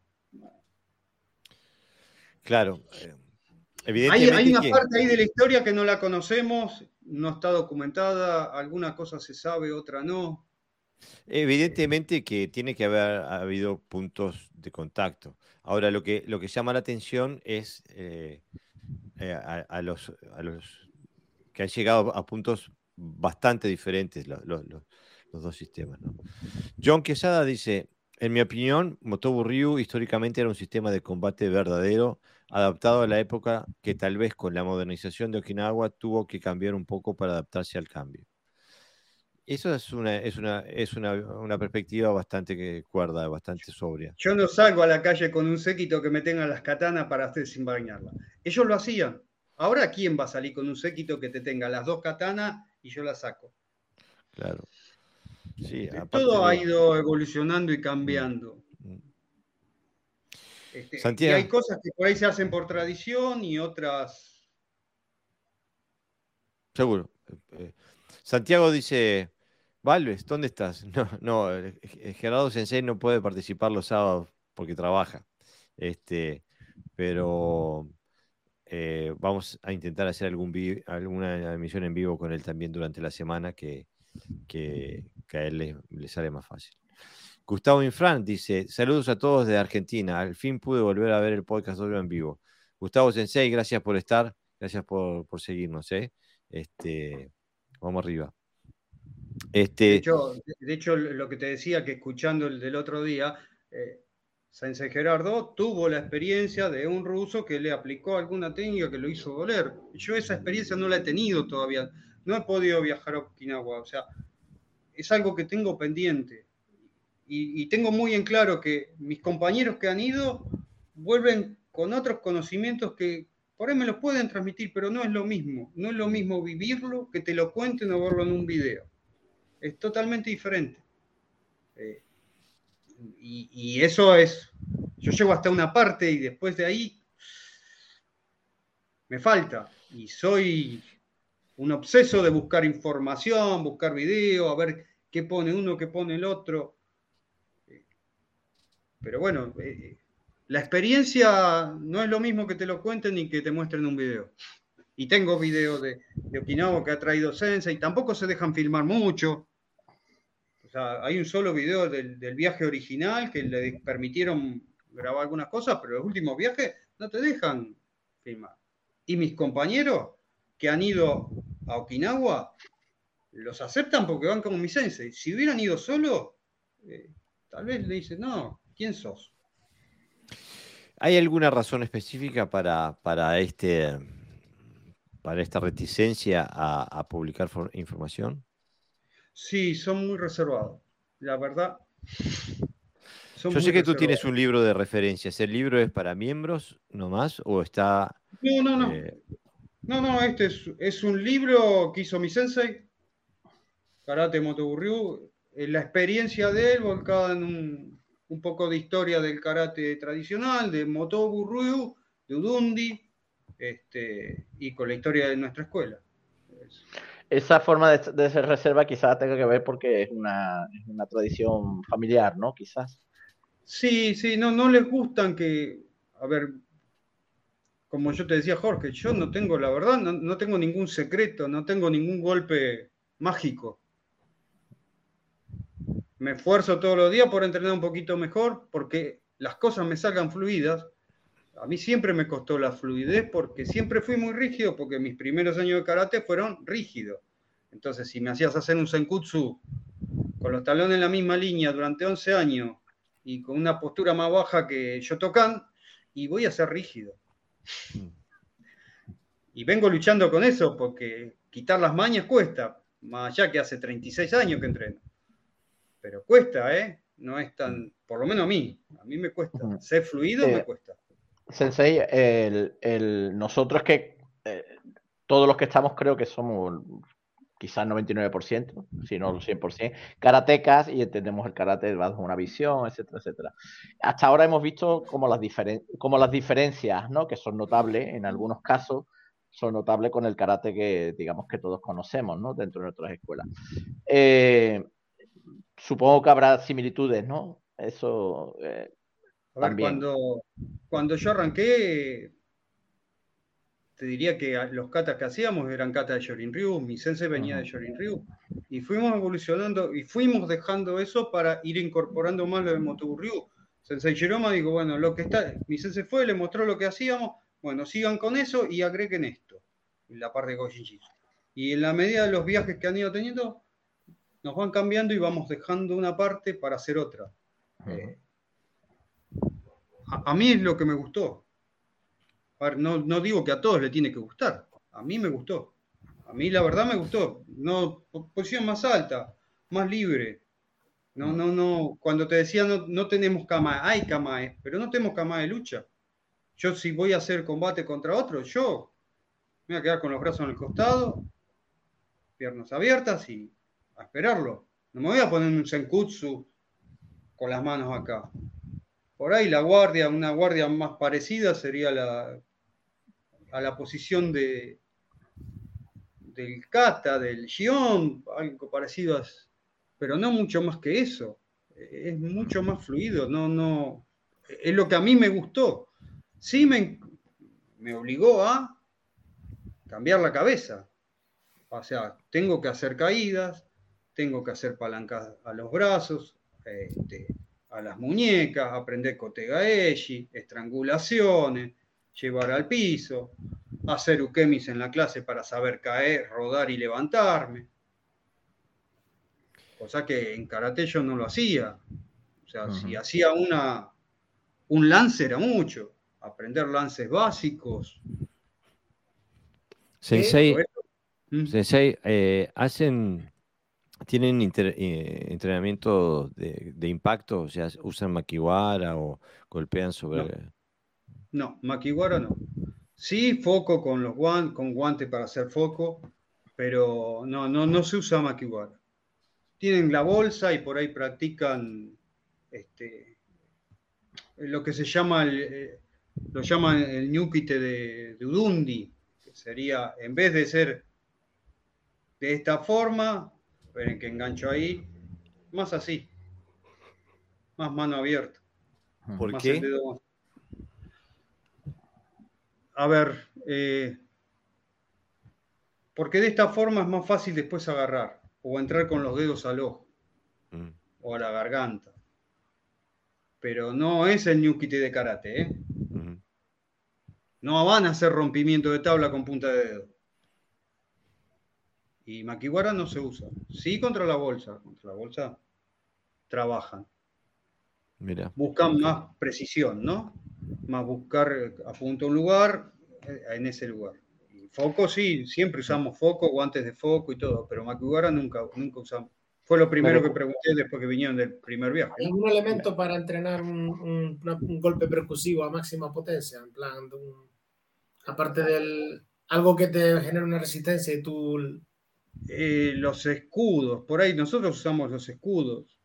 Claro. Eh, hay, una parte ahí de la historia que no la conocemos, no está documentada, alguna cosa se sabe, otra no. Evidentemente que tiene que haber habido puntos de contacto. Ahora, lo que, lo que llama la atención es eh, eh, a, los, a los que han llegado a puntos bastante diferentes los, dos sistemas. John Quesada dice, En mi opinión, Motobu Ryu históricamente era un sistema de combate verdadero, adaptado a la época que tal vez con la modernización de Okinawa tuvo que cambiar un poco para adaptarse al cambio. Eso es una, es una, es una, perspectiva bastante cuerda, bastante sobria. Yo no salgo a la calle con un séquito que me tenga las katanas para hacer sin bañarla. Ellos lo hacían. Ahora, ¿quién va a salir con un séquito que te tenga las dos katanas y yo las saco? Claro. Sí, Todo ha ido evolucionando y cambiando. Este, y hay cosas que por ahí se hacen por tradición y otras. Seguro. Eh, eh, Santiago dice: Valves, ¿dónde estás? No, no, eh, Gerardo Sensei no puede participar los sábados porque trabaja. Este, pero vamos a intentar hacer algún alguna emisión en vivo con él también durante la semana que, que, a él le, sale más fácil. Gustavo Infran dice: Saludos a todos de Argentina. Al fin pude volver a ver el podcast hoy en vivo. Gustavo Sensei, gracias por estar, gracias por, seguirnos. ¿eh? Este, vamos arriba. Este... De, hecho, lo que te decía, que escuchando el del otro día, eh, Sensei Gerardo tuvo la experiencia de un ruso que le aplicó alguna técnica que lo hizo doler. Yo esa experiencia no la he tenido todavía no he podido viajar a Okinawa, o sea, es algo que tengo pendiente. Y, tengo muy en claro que mis compañeros que han ido vuelven con otros conocimientos que por ahí me los pueden transmitir, pero no es lo mismo. No es lo mismo vivirlo que te lo cuenten o verlo en un video. Es totalmente diferente. Eh, y, eso es, yo llego hasta una parte y después de ahí me falta. Y soy un obseso de buscar información, buscar video, a ver qué pone uno, qué pone el otro. Pero bueno, eh, la experiencia no es lo mismo que te lo cuenten ni que te muestren un video. Y tengo videos de, Okinawa que ha traído Sense y tampoco se dejan filmar mucho. O sea, hay un solo video del, viaje original que le permitieron grabar algunas cosas, pero los últimos viajes no te dejan filmar. Y mis compañeros que han ido a Okinawa los aceptan porque van como mi sensei. Si hubieran ido solo, eh, tal vez le dicen, no, ¿quién sos? ¿Hay alguna razón específica para, para, este, para esta reticencia a, publicar información? Sí, son muy reservados. La verdad. Yo sé que tú tienes un libro de referencias. ¿El libro es para miembros nomás o está... No, no, no. Eh, no, no, este es, un libro que hizo mi sensei, Karate Motoburryu, la experiencia de él volcada en un, poco de historia del karate tradicional, de Motoburryu, de Udundi, este, y con la historia de nuestra escuela. Esa forma de, ser reserva quizás tenga que ver porque es una, es una tradición familiar, ¿no? Quizás. Sí, sí, no, no les gustan que, a ver, como yo te decía, Jorge, yo no tengo, la verdad, no, tengo ningún secreto, no tengo ningún golpe mágico. Me esfuerzo todos los días por entrenar un poquito mejor, porque las cosas me salgan fluidas. A mí siempre me costó la fluidez porque siempre fui muy rígido, porque mis primeros años de karate fueron rígidos. Entonces, si me hacías hacer un senkutsu con los talones en la misma línea durante 11 años y con una postura más baja que yo tocan, y voy a ser rígido. Y vengo luchando con eso porque quitar las mañas cuesta, más allá que hace 36 años que entreno. Pero cuesta, ¿eh? No es tan, por lo menos a mí, a mí me cuesta. Ser fluido me cuesta. Sensei, el, nosotros que eh, todos los que estamos creo que somos quizás 99%, si no el 100%, karatecas y entendemos el karate bajo una visión, etcétera, etcétera. Hasta ahora hemos visto como las, como las diferencias, ¿no? que son notables en algunos casos, son notables con el karate que digamos que todos conocemos ¿no? dentro de nuestras escuelas. Eh, supongo que habrá similitudes, ¿no? Eso... Eh, cuando, cuando yo arranqué, te diría que los katas que hacíamos eran katas de Shorin Ryu, mi sensei venía de Shorin Ryu, y fuimos evolucionando y fuimos dejando eso para ir incorporando más lo de Motobu Ryu. Sensei Shiroma digo, bueno, lo que está, mi sensei fue, le mostró lo que hacíamos, bueno, sigan con eso y agreguen esto, en la parte de Gojinshi. Y en la medida de los viajes que han ido teniendo, nos van cambiando y vamos dejando una parte para hacer otra. Eh, a, mí es lo que me gustó. No, no, digo que a todos le tiene que gustar. A mí me gustó. A mí la verdad me gustó. No, posición más alta, más libre. No, no, no. Cuando te decía no, no tenemos cama, hay cama, pero no tenemos cama de lucha. Yo si voy a hacer combate contra otro, yo me voy a quedar con los brazos en el costado, piernas abiertas y a esperarlo. No me voy a poner un senkutsu con las manos acá. Por ahí la guardia, una guardia más parecida sería la, a la posición de, del kata, del shion, algo parecido, pero no mucho más que eso. Es mucho más fluido, no, no, es lo que a mí me gustó. Sí me, me obligó a cambiar la cabeza. O sea, tengo que hacer caídas, tengo que hacer palancas a los brazos, este, a las muñecas, aprender kotegaeshi, estrangulaciones, llevar al piso, hacer ukemis en la clase para saber caer, rodar y levantarme. Cosa que en karate yo no lo hacía. O sea, si hacía una, un lance era mucho. Aprender lances básicos. Sensei, ¿Mm? Sensei eh, hacen ¿Tienen eh, entrenamiento de, impacto? O sea, ¿usan makiwara o golpean sobre...? No, makiwara no. Sí, foco con los guantes, con guantes para hacer foco, pero no, no, no se usa makiwara. Tienen la bolsa y por ahí practican este, lo que se llama, el, eh, lo llaman el ñuquite de, de Udundi, que sería, en vez de ser de esta forma, Esperen que engancho ahí. Más así. Más mano abierta. ¿Por qué? A ver, eh, porque de esta forma es más fácil después agarrar o entrar con los dedos al ojo mm. o a la garganta. Pero no es el ñuquite de karate, ¿eh? No van a hacer rompimiento de tabla con punta de dedo. Y maquiwara no se usa. Sí contra la bolsa. Contra la bolsa trabajan. Mira. Buscan más precisión, ¿no? Más buscar, apunta un lugar eh, en ese lugar. Y foco sí, siempre usamos foco, guantes de foco y todo, pero maquiwara nunca, nunca usamos. Fue lo primero que pregunté después que vinieron del primer viaje. ¿Hay algún elemento para entrenar un, golpe percusivo a máxima potencia? En plan, aparte del algo que te genere una resistencia y tú eh, los escudos, por ahí nosotros usamos los escudos,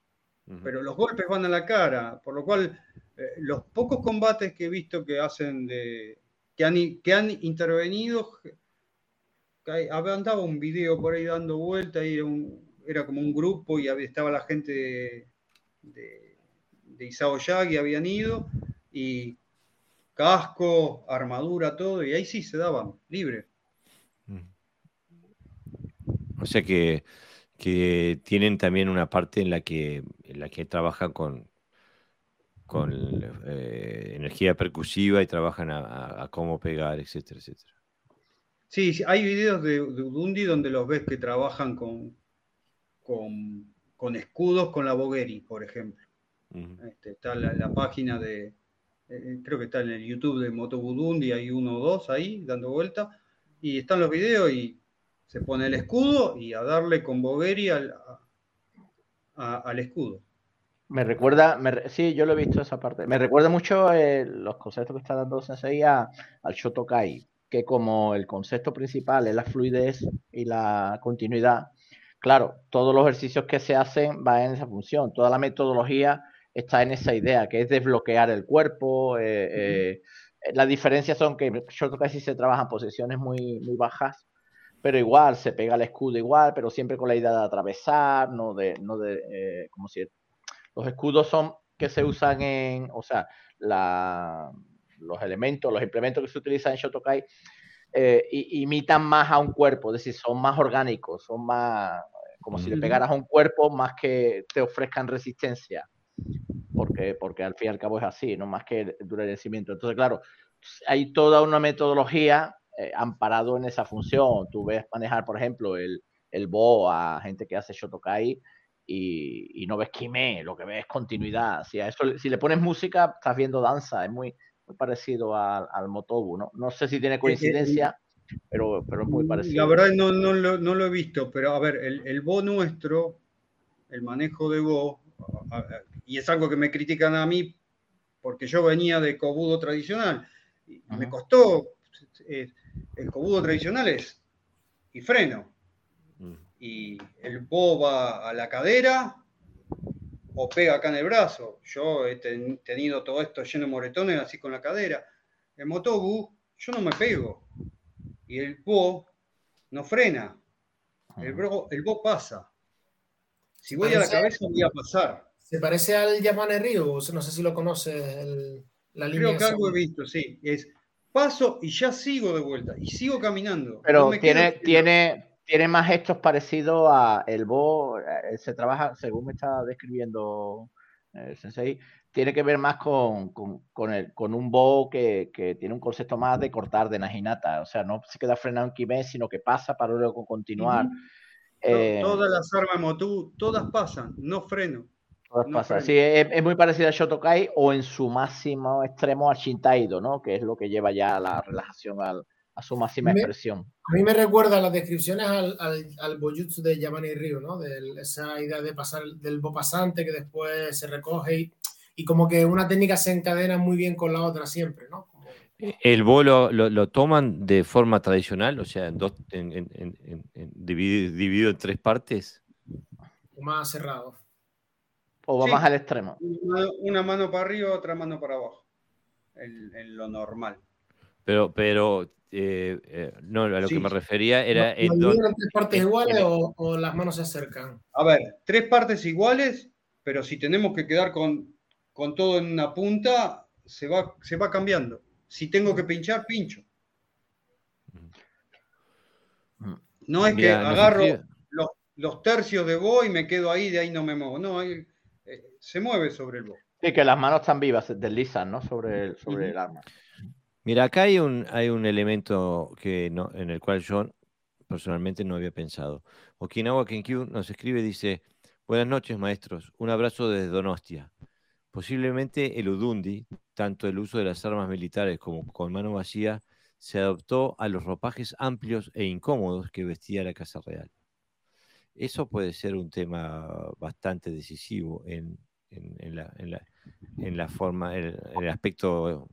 pero los golpes van a la cara, por lo cual eh, los pocos combates que he visto que hacen de. que han, que han intervenido, había andado un video por ahí dando vuelta y era, como un grupo y estaba la gente de, de, de Isao Yagi, habían ido, y casco, armadura, todo, y ahí sí se daban, libre. O sea que, tienen también una parte en la que, en la que trabajan con, con eh, energía percusiva y trabajan a, cómo pegar, etcétera, etcétera. Sí, hay videos de, de, Udundi donde los ves que trabajan con, con, escudos con la Bogueri, por ejemplo. Este, está la, la, página de, eh, creo que está en el YouTube de Moto Budundi, hay uno o dos ahí dando vuelta, y están los videos y se pone el escudo y a darle con Bogueri al, al escudo. Me recuerda, sí, yo lo he visto esa parte. Me recuerda mucho eh, los conceptos que está dando Sensei al Shotokai, que como el concepto principal es la fluidez y la continuidad, claro, todos los ejercicios que se hacen van en esa función. Toda la metodología está en esa idea, que es desbloquear el cuerpo. Eh, eh, la diferencia son que Shotokai sí se trabaja en posiciones muy, muy bajas pero igual se pega el escudo igual, pero siempre con la idea de atravesar, no de, no de eh, como si los escudos son que se usan en, o sea, la, los elementos, los implementos que se utilizan en Shotokai eh, imitan más a un cuerpo, es decir, son más orgánicos, son más, como si le pegaras a un cuerpo más que te ofrezcan resistencia, porque, porque al fin y al cabo es así, no más que el endurecimiento. Entonces, claro, hay toda una metodología eh, amparado en esa función. Tú ves manejar, por ejemplo, el, el Bo a gente que hace Shotokai y, no ves quimé, lo que ves es continuidad. Si, a eso, si le pones música, estás viendo danza, es muy, muy parecido al, al Motobu, ¿no? No sé si tiene coincidencia, pero, pero es muy parecido. La verdad no, no, lo, no lo he visto, pero a ver, el, el Bo nuestro, el manejo de Bo, y es algo que me critican a mí porque yo venía de Kobudo tradicional, y me costó, el Kobudo tradicional es y freno, mm. y el Bo va a la cadera o pega acá en el brazo. Yo he tenido todo esto lleno de moretones así con la cadera. El Motobu, yo no me pego. Y el Bo no frena. El, bo, el Bo pasa. Si voy a la cabeza, voy a pasar. ¿Se parece al Yamane Río? No sé si lo conoces, la línea. Creo que algo he visto, sí. Es paso y ya sigo de vuelta. Y sigo caminando. Pero tiene, tiene, tiene más gestos parecidos a el Bo. Eh, se trabaja, según me está describiendo el Sensei, tiene que ver más con, con, el, con un Bo que, que, tiene un concepto más de cortar de Najinata. O sea, no se queda frenado en Kime, sino que pasa para luego continuar. Eh, todas las armas Motu, todas pasan, no freno. Pasan. Sí, es, muy parecido a Shotokai o en su máximo extremo a Shintaido, ¿no? Que es lo que lleva ya la relajación al, a su máxima expresión. A mí me recuerda las descripciones al, al, al Bojutsu de Yamane Ryu, ¿no? De esa idea de pasar del bo pasante que después se recoge y, y, como que una técnica se encadena muy bien con la otra siempre, ¿no? ¿El bolo lo, lo, toman de forma tradicional? O sea, en dos, en, en, en, dividido, dividido, en tres partes. Más cerrado. ¿O va más al extremo? Una, mano para arriba, otra mano para abajo. En, lo normal. Pero, pero eh, eh, no, a lo que me refería era. en tres partes iguales o, las manos se acercan? A ver, tres partes iguales, pero si tenemos que quedar con, con todo en una punta, se va, se va cambiando. Si tengo que pinchar, pincho. No es que agarro los, tercios de Bo y me quedo ahí, de ahí no me muevo. No, eh, se mueve sobre el Bo. Sí, que las manos están vivas, se deslizan ¿no? sobre, el, sobre el arma. Mira, acá hay un, hay un elemento que no, en el cual yo personalmente no había pensado. Okinawa Kenkyu nos escribe, dice, buenas noches maestros, un abrazo desde Donostia. Posiblemente el Udundi, tanto el uso de las armas militares como con mano vacía, se adoptó a los ropajes amplios e incómodos que vestía la Casa Real. Eso puede ser un tema bastante decisivo en, la, forma, en el aspecto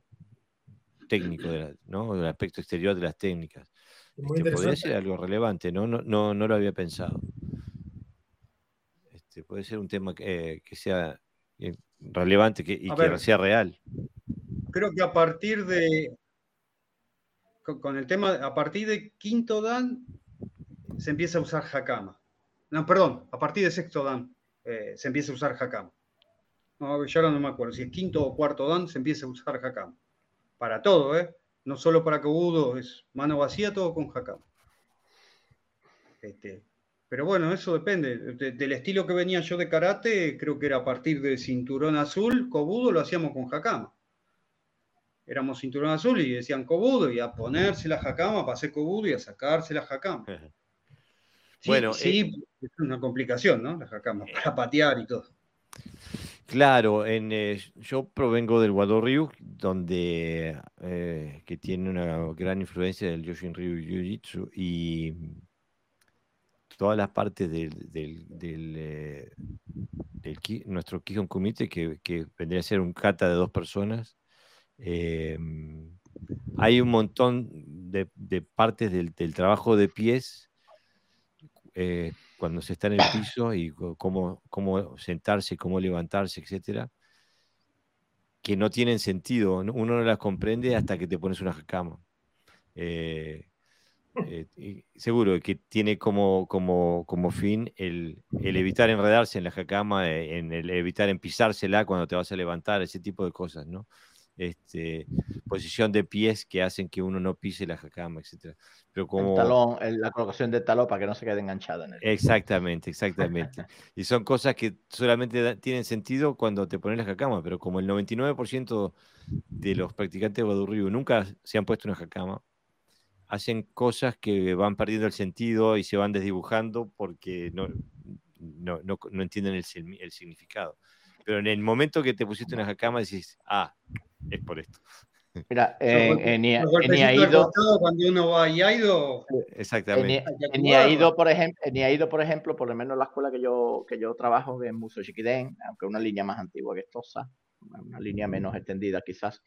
técnico, ¿no? el aspecto exterior de las técnicas. Este, podría ser algo relevante, ¿no? No, no, no lo había pensado. Este, puede ser un tema que, que sea eh, relevante que, y que sea real. Creo que a partir de, con, el tema, a partir de quinto Dan se empieza a usar Hakama. No, perdón, a partir de sexto Dan eh, se empieza a usar Hakama. No, yo ahora no me acuerdo, si es quinto o cuarto Dan se empieza a usar Hakama. Para todo, ¿eh? No solo para Kobudo, es mano vacía, todo con Hakama. Este, pero bueno, eso depende. del estilo que venía yo de karate, creo que era a partir del cinturón azul, Kobudo lo hacíamos con Hakama. Éramos cinturón azul y decían Kobudo y a ponerse la Hakama para hacer Kobudo y a sacarse la Hakama. Sí, bueno, sí, eh, es una complicación, ¿no? La Hakama, para patear y todo. Claro, en, eh, yo provengo del Wado Ryu, donde eh, que tiene una gran influencia del Yoshin Ryu Jiu-Jitsu y todas las partes del, eh, nuestro Kihon Kumite, que, vendría a ser un kata de dos personas. Hay un montón de, partes del, trabajo de pies cuando se está en el piso y cómo, cómo sentarse, cómo levantarse, etcétera, que no tienen sentido. Uno no las comprende hasta que te pones una cama. Eh, eh, seguro que tiene como, como, como fin el, el, evitar enredarse en la jacama, eh, en el evitar empizársela cuando te vas a levantar, ese tipo de cosas, ¿no? Este, posición de pies que hacen que uno no pise la jacama, etc. Pero como... talón, la colocación del talón para que no se quede enganchada en él. Exactamente, exactamente. y son cosas que solamente tienen sentido cuando te pones la jacama, pero como el 99% de los practicantes de Badurriu nunca se han puesto una jacama, hacen cosas que van perdiendo el sentido y se van desdibujando porque no, no, entienden el, significado. Pero en el momento que te pusiste una cama decís, ah, es por esto. Mira, en, Iaido. Cuando uno va a Iaido. Exactamente. En, Iaido, por ejemplo, en por ejemplo, por lo menos la escuela que yo, que yo trabajo, en Museo Chiquidén, aunque una línea más antigua que Estosa, una línea menos extendida quizás,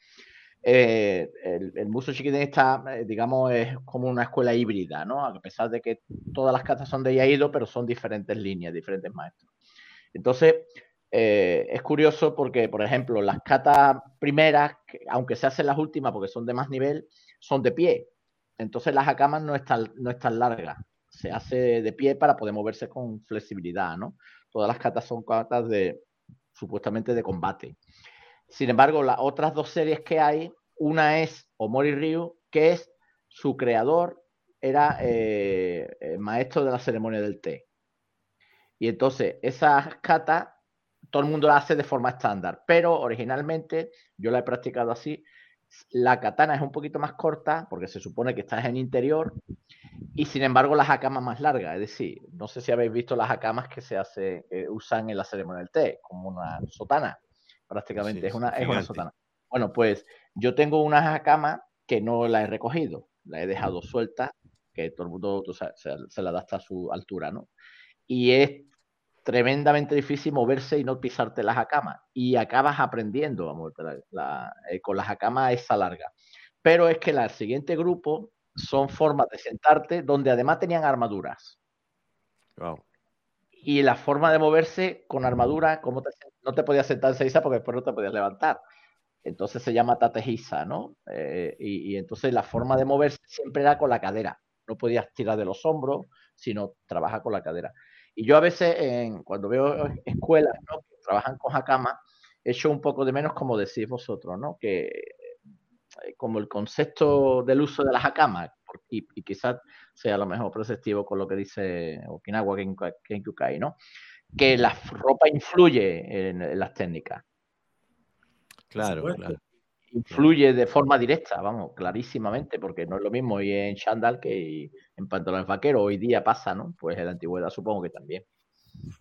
eh, el, el Museo Chiquitín está, eh, digamos, es como una escuela híbrida, ¿no? A pesar de que todas las catas son de Yaido, pero son diferentes líneas, diferentes maestros. Entonces, eh, es curioso porque, por ejemplo, las catas primeras, aunque se hacen las últimas porque son de más nivel, son de pie. Entonces las acamas no están, no están largas. Se hace de pie para poder moverse con flexibilidad, ¿no? Todas las catas son catas de supuestamente de combate. Sin embargo, las otras dos series que hay, una es Omori Ryu, que es su creador, era eh, maestro de la ceremonia del té. Y entonces, esas katas, todo el mundo las hace de forma estándar, pero originalmente yo la he practicado así. La katana es un poquito más corta, porque se supone que estás en interior, y sin embargo las hakamas más largas. Es decir, no sé si habéis visto las hakamas que se hace, usan en la ceremonia del té, como una sotana prácticamente, es, una, es una sotana. Bueno, pues yo tengo una cama que no la he recogido, la he dejado suelta, que todo el mundo se, la da hasta su altura, ¿no? Y es tremendamente difícil moverse y no pisarte las acamas. Y acabas aprendiendo a moverte eh, con las acamas esa larga. Pero es que el siguiente grupo son formas de sentarte donde además tenían armaduras. Wow y la forma de moverse con armadura, como no te podías sentar en seisa porque después no te podías levantar. Entonces se llama tatejisa, ¿no? Eh, y, entonces la forma de moverse siempre era con la cadera. No podías tirar de los hombros, sino trabaja con la cadera. Y yo a veces, en, cuando veo escuelas que trabajan con hakama, echo un poco de menos, como decís vosotros, ¿no? Que eh, como el concepto del uso de las hakamas, y, quizás sea lo mejor perceptivo con lo que dice Okinawa Kenkukai, ¿no? Que la ropa influye en, las técnicas. Claro, claro. Influye de forma directa, vamos, clarísimamente, porque no es lo mismo ir en chandal que en pantalones vaqueros. Hoy día pasa, ¿no? Pues en la antigüedad supongo que también.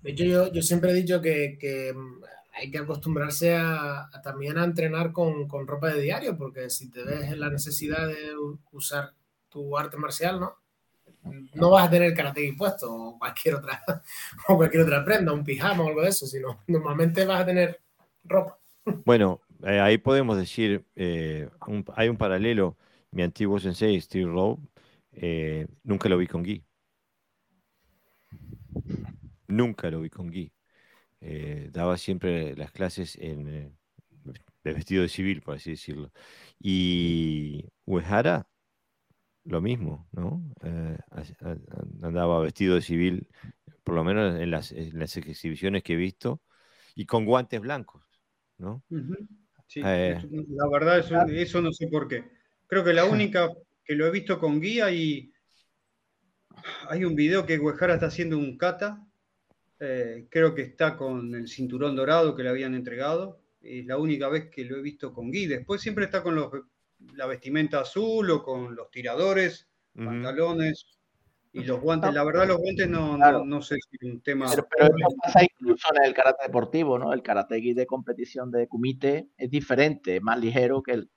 De hecho, yo, yo siempre he dicho que, que hay que acostumbrarse a, también a entrenar con, con, ropa de diario, porque si te ves en la necesidad de usar tu arte marcial, ¿no? No vas a tener karate puesto o cualquier otra, o cualquier otra prenda, un pijama o algo de eso, sino normalmente vas a tener ropa. Bueno, eh, ahí podemos decir, eh, hay un paralelo. Mi antiguo sensei, Steve Rowe, eh, nunca lo vi con Gui. Nunca lo vi con Gui. daba siempre las clases en de vestido de civil, por así decirlo. Y Uehara lo mismo, ¿no? Eh, andaba vestido de civil, por lo menos en las, exhibiciones que he visto, y con guantes blancos, ¿no? Sí, eh, la verdad, eso, eso, no sé por qué. Creo que la única que lo he visto con guía y hay un video que Guejara está haciendo un kata, eh, creo que está con el cinturón dorado que le habían entregado, es la única vez que lo he visto con guía. Después siempre está con los la vestimenta azul o con los tiradores, pantalones y los guantes. La verdad, los guantes no, no, sé si es un tema. Pero, eso pasa incluso en el karate deportivo, ¿no? El karate de competición de kumite es diferente, es más ligero que el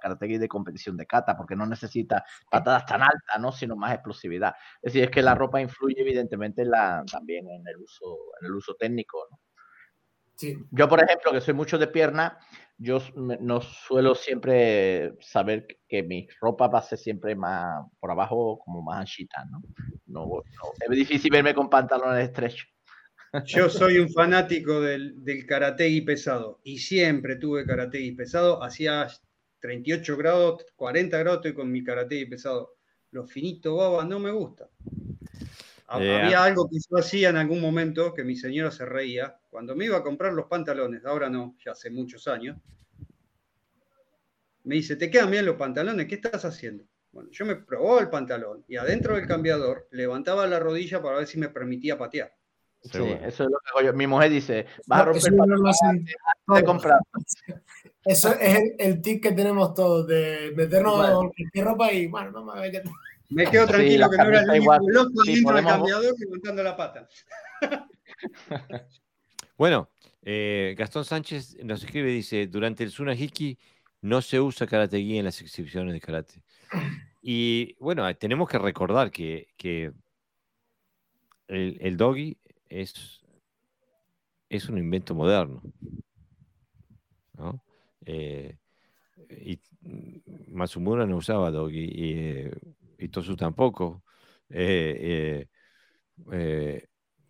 karate de competición de kata, porque no necesita patadas tan altas, ¿no? Sino más explosividad. Es decir, es que la ropa influye evidentemente la, también en el uso, en el uso técnico, ¿no? Yo, por ejemplo, que soy mucho de pierna, yo no suelo siempre saber que mi ropa ser siempre más por abajo, como más anchita, ¿no? No, Es difícil verme con pantalones estrechos. Yo soy un fanático del, del y pesado y siempre tuve y pesado. Hacía 38 grados, 40 grados estoy con mi y pesado. Los finitos baba no me gusta. Eh, había algo que yo hacía en algún momento que mi señora se reía. Cuando me iba a comprar los pantalones, ahora no, ya hace muchos años, me dice, ¿te quedan bien los pantalones? ¿Qué estás haciendo? Bueno, yo me probaba el pantalón y adentro del cambiador levantaba la rodilla para ver si me permitía patear. Sí, eso es lo que hago yo. Mi mujer dice, vas a romper el pantalón de comprar. Eso es el, el tic que tenemos todos, de meternos en ropa y, bueno, no me que... Me quedo tranquilo que no era el único loco dentro del cambiador levantando la pata. bueno, eh, Gastón Sánchez nos escribe, dice, durante el Sunahiki no se usa karate en las exhibiciones de karate. Y bueno, tenemos que recordar que, el, el, doggy es, es un invento moderno. ¿no? Eh, y Matsumura no usaba doggy y, eh, Tosu tampoco. Eh, eh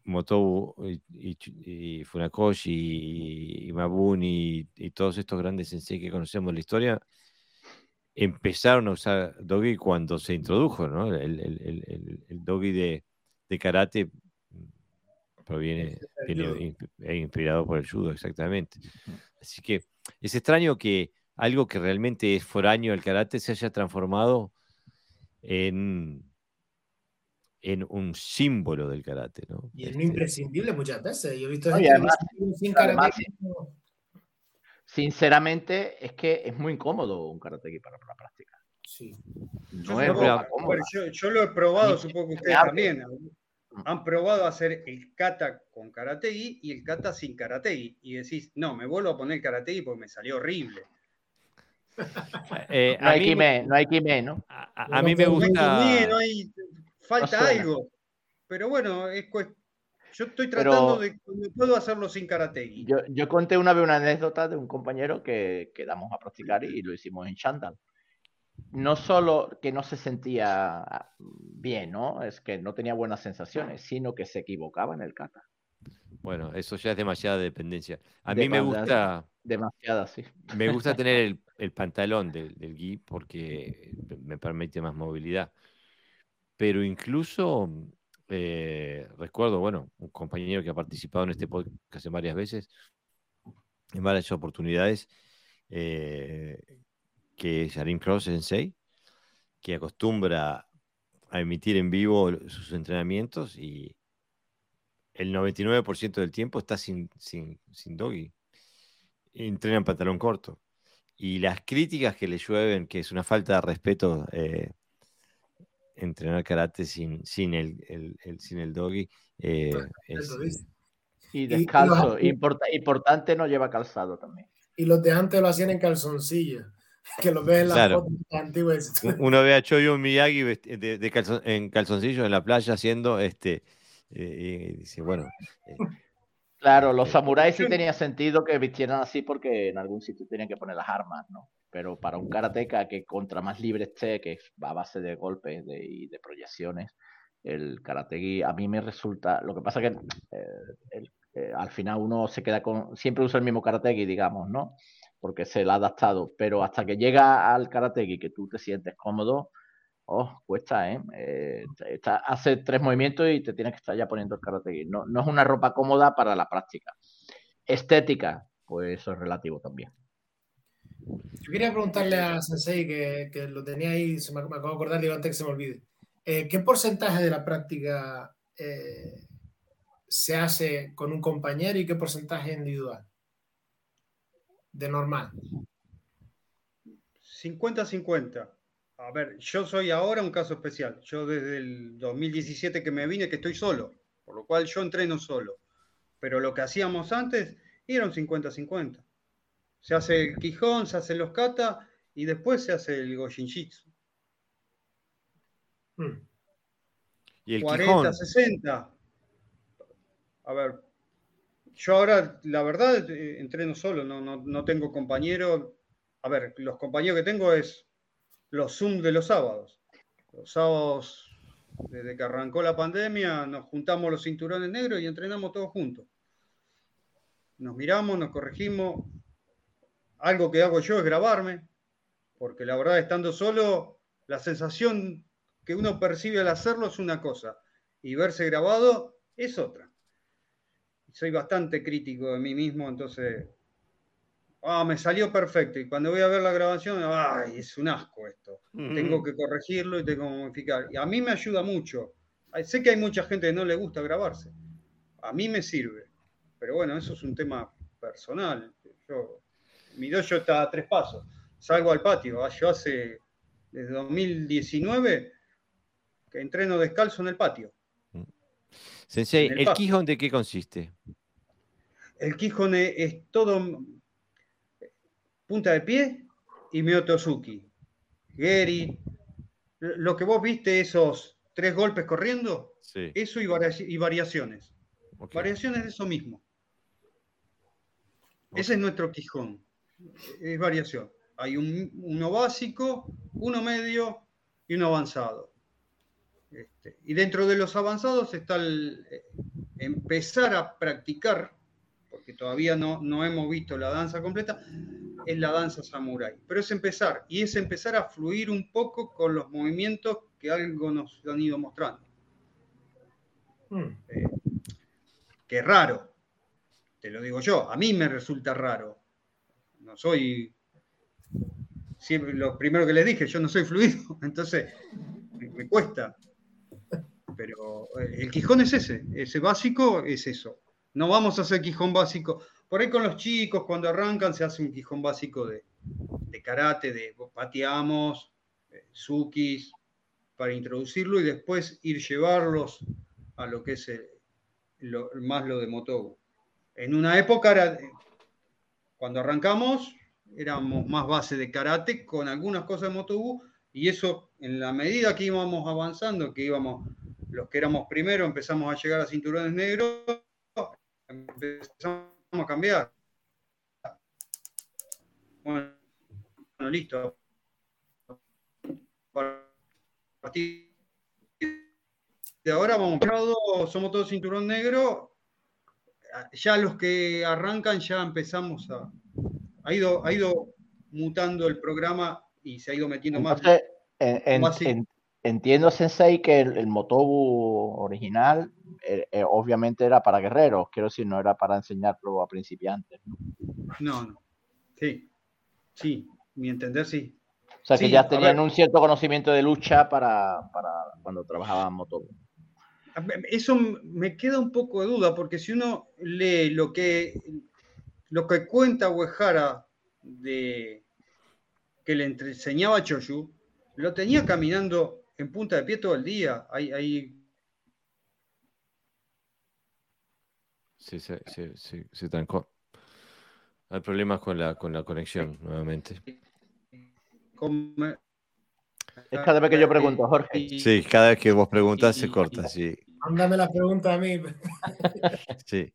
Motou y, Funakoshi y, Mabuni y, todos estos grandes sensei que conocemos en la historia empezaron a usar dogi cuando se introdujo, ¿no? El, el, el, dogi de, de, karate proviene, viene inspirado por el judo, exactamente. Así que es extraño que algo que realmente es foráneo al karate se haya transformado en, en un símbolo del karate, ¿no? Y es este imprescindible muchas veces. Yo he visto además, sin karate. sinceramente, es que es muy incómodo un karate para la práctica. Sí. No yo, es yo, lo he probado, supongo que ustedes también. Han probado hacer el kata con karategi y el kata sin karategi. Y decís, no, me vuelvo a poner karategi porque me salió horrible. Eh, no, hay kime, no hay kime, ¿no? A, mí me gusta. No hay, falta algo. Pero bueno, es yo estoy tratando de puedo hacerlo sin karate. Yo, yo, conté una vez una anécdota de un compañero que quedamos a practicar y lo hicimos en Chandal. No solo que no se sentía bien, ¿no? Es que no tenía buenas sensaciones, sino que se equivocaba en el kata. Bueno, eso ya es demasiada dependencia. A mí me gusta. Demasiada, sí. Me gusta tener el, pantalón del, del gui porque me permite más movilidad. Pero incluso eh, recuerdo, bueno, un compañero que ha participado en este podcast varias veces, en varias oportunidades, eh, que es Arim Cross Sensei, que acostumbra a emitir en vivo sus entrenamientos y el 99% del tiempo está sin, sin, sin doggy. Entrena en pantalón corto. Y las críticas que le llueven, que es una falta de respeto eh, entrenar karate sin, sin, el, el, sin el doggy. Eh, y descalzo. importante no lleva calzado también. Y los de antes lo hacían en calzoncillo. Que lo ves en las fotos antiguas. Uno ve a Choyo Miyagi de, de en calzoncillo en la playa haciendo este eh, y dice, bueno. Eh, claro, los eh, samuráis sí tenía sentido que vistieran así porque en algún sitio tenían que poner las armas, ¿no? Pero para un karateca que contra más libre esté, que va a base de golpes y de proyecciones, el karategi a mí me resulta. Lo que pasa que al final uno se queda con. Siempre usa el mismo karategi, digamos, ¿no? Porque se le ha adaptado. Pero hasta que llega al karategi que tú te sientes cómodo, oh, cuesta, ¿eh? eh hace tres movimientos y te tienes que estar ya poniendo el karate. No, no es una ropa cómoda para la práctica. Estética, pues eso es relativo también. Yo quería preguntarle a Sensei, que, lo tenía ahí, se me, acabo de acordar, digo antes que se me olvide. Eh, ¿Qué porcentaje de la práctica eh, se hace con un compañero y qué porcentaje individual? De normal. 50-50 a ver, yo soy ahora un caso especial. Yo desde el 2017 que me vine, que estoy solo, por lo cual yo entreno solo. Pero lo que hacíamos antes era un 50-50. Se hace el Quijón, se hace los kata y después se hace el Goshinjitsu. Hmm. ¿Y el 40, 60. A ver, yo ahora, la verdad, eh, entreno solo, no, no, no tengo compañero. A ver, los compañeros que tengo es los Zoom de los sábados. Los sábados, desde que arrancó la pandemia, nos juntamos los cinturones negros y entrenamos todos juntos. Nos miramos, nos corregimos. Algo que hago yo es grabarme, porque la verdad, estando solo, la sensación que uno percibe al hacerlo es una cosa, y verse grabado es otra. Soy bastante crítico de mí mismo, entonces ah, me salió perfecto. Y cuando voy a ver la grabación, ay, es un asco esto. Tengo que corregirlo y tengo que modificar. Y a mí me ayuda mucho. Sé que hay mucha gente que no le gusta grabarse. A mí me sirve. Pero bueno, eso es un tema personal. Yo, mi dojo está a tres pasos. Salgo al patio. Ah, yo hace, desde 2019, que entreno descalzo en el patio. Sensei, ¿el, Quijón de qué consiste? El Quijón es todo punta de pie y Miotosuki. Geri, lo que vos viste, esos tres golpes corriendo, eso y, variaciones. Variaciones de eso mismo. Ese es nuestro Quijón. Es variación. Hay uno básico, uno medio y uno avanzado. Este, y dentro de los avanzados está el eh, empezar a practicar, porque todavía no, no hemos visto la danza completa, es la danza samurai. Pero es empezar, y es empezar a fluir un poco con los movimientos que algo nos han ido mostrando. Hmm. Eh, que raro, te lo digo yo, a mí me resulta raro. No soy, siempre lo primero que les dije, yo no soy fluido, entonces me cuesta pero eh, el Quijón es ese, ese básico es eso. No vamos a hacer Quijón básico. Por ahí con los chicos, cuando arrancan, se hace un Quijón básico de, karate, de pateamos, sukis, para introducirlo y después ir llevarlos a lo que es más lo de Motobu. En una época era, cuando arrancamos, éramos más base de karate con algunas cosas de Motobu y eso en la medida que íbamos avanzando, que íbamos los que éramos primero empezamos a llegar a cinturones negros, empezamos a cambiar. Bueno, listo. A partir de ahora vamos, somos todos cinturón negro. Ya los que arrancan ya empezamos a... Ha ido, ha ido mutando el programa y se ha ido metiendo más. En, Entiendo, Sensei, que el, Motobu original eh, eh, obviamente era para guerreros, quiero decir, no era para enseñarlo a principiantes. No, no. Sí, sí, mi entender sí. O sea, que ya tenían un cierto conocimiento de lucha para, cuando trabajaban Motobu. Eso me queda un poco de duda, porque si uno lee lo que, lo que cuenta Uehara de que le enseñaba a Choshu, lo tenía caminando en punta de pie todo el día. Hay, hay... Sí, sí, sí, se trancó. Hay problemas con la, con la conexión nuevamente. Es cada vez que yo pregunto, Jorge. Sí, cada vez que vos preguntas se corta, sí. Mándame la pregunta a mí. Sí.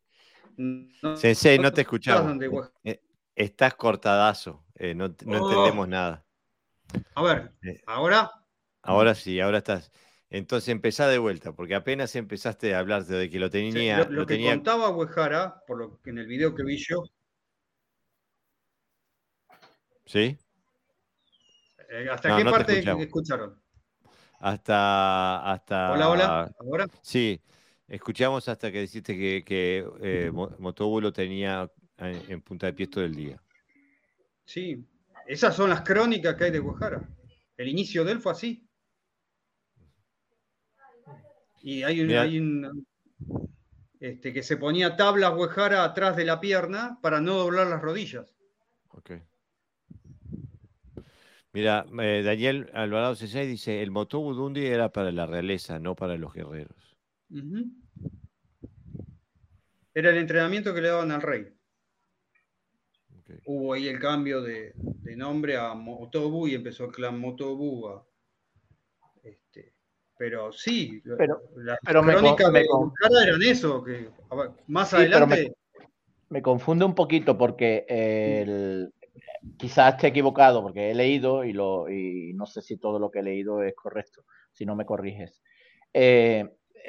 Sensei, no te escuchamos. Eh, estás cortadazo, eh, no, no oh. entendemos nada. A ver, eh, ahora. Ahora sí, ahora estás. Entonces empezá de vuelta, porque apenas empezaste a hablar de que lo tenía. lo, que contaba Huejara, por lo que en el video que vi yo. ¿Sí? Eh, ¿Hasta qué parte escucharon? Hasta, hasta. Hola, hola. ¿Ahora? Sí, escuchamos hasta que dijiste que, que eh, lo tenía en, punta de pie todo el día. Sí, esas son las crónicas que hay de Huejara. El inicio de él fue así. Y hay un, este, que se ponía tablas huejara atrás de la pierna para no doblar las rodillas. Ok. Mira, eh, Daniel Alvarado C6 dice, el Motobu Dundi era para la realeza, no para los guerreros. Era el entrenamiento que le daban al rey. Hubo ahí el cambio de, nombre a Motobu y empezó el clan Motobu a, este, pero sí, pero, las crónicas de eran eso, que más adelante. Me, confunde un poquito porque el, quizás esté equivocado, porque he leído y, lo, y no sé si todo lo que he leído es correcto, si no me corriges. Eh,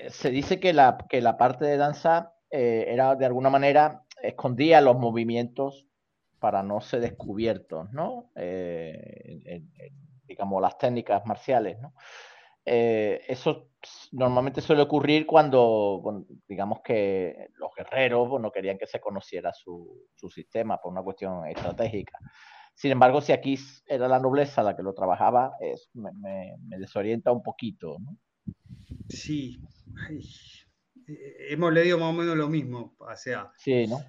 se dice que la, que la parte de danza eh, era de alguna manera escondía los movimientos para no ser descubiertos, ¿no? Eh, digamos, las técnicas marciales, ¿no? Eh, eso normalmente suele ocurrir cuando, digamos que los guerreros no querían que se conociera su, sistema por una cuestión estratégica. Sin embargo, si aquí era la nobleza la que lo trabajaba, me, desorienta un poquito. Sí, eh, hemos leído más o menos lo mismo. O sea, sí, ¿no?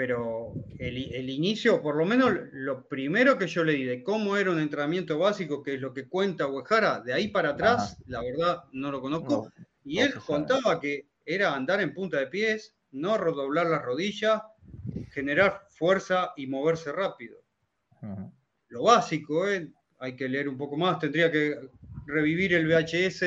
Pero el, inicio, por lo menos lo primero que yo leí de cómo era un entrenamiento básico, que es lo que cuenta Huejara, de ahí para atrás, la verdad no lo conozco. Y él contaba que era andar en punta de pies, no redoblar la rodilla, generar fuerza y moverse rápido. Lo básico, ¿eh? hay que leer un poco más, tendría que revivir el VHS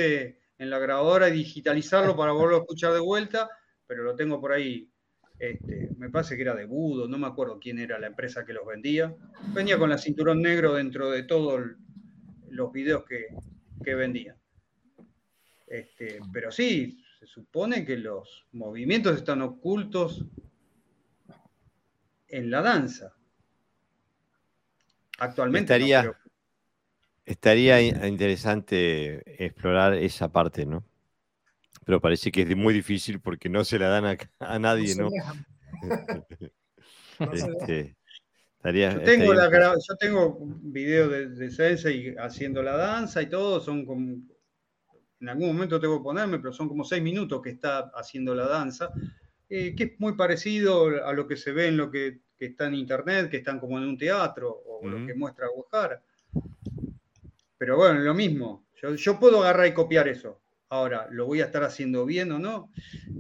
en la grabadora y digitalizarlo para volverlo a escuchar de vuelta, pero lo tengo por ahí. Este, me parece que era de Budo, no me acuerdo quién era la empresa que los vendía. Venía con la cinturón negro dentro de todos los videos que, que vendían. Este, pero sí, se supone que los movimientos están ocultos en la danza. Actualmente. Estaría, estaría interesante explorar esa parte, ¿no? Pero parece que es muy difícil porque no se la dan a, nadie, ¿no? Este, yo, tengo yo tengo un video de, de Sensei haciendo la danza y todo, son como, en algún momento tengo que ponerme, pero son como seis minutos que está haciendo la danza, eh, que es muy parecido a lo que se ve en lo que, está en internet, que están como en un teatro, o lo que muestra Guajara. Pero bueno, lo mismo, yo, yo puedo agarrar y copiar eso. Ahora, ¿lo voy a estar haciendo bien o no?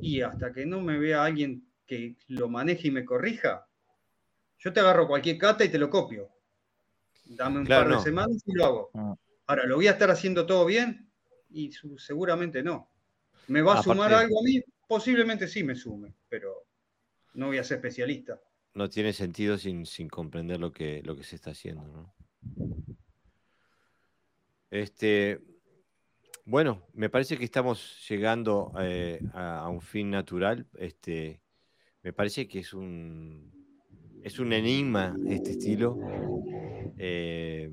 Y hasta que no me vea alguien que lo maneje y me corrija, yo te agarro cualquier cata y te lo copio. Dame un par de semanas y lo hago. Ah. Ahora, ¿lo voy a estar haciendo todo bien? Y seguramente no. ¿Me va a sumar algo a mí? Posiblemente sí me sume, pero no voy a ser especialista. No tiene sentido sin, comprender lo que, lo que se está haciendo, ¿no? Este, bueno, me parece que estamos llegando eh, a, un fin natural. Este, me parece que es un, es un enigma este estilo. Eh,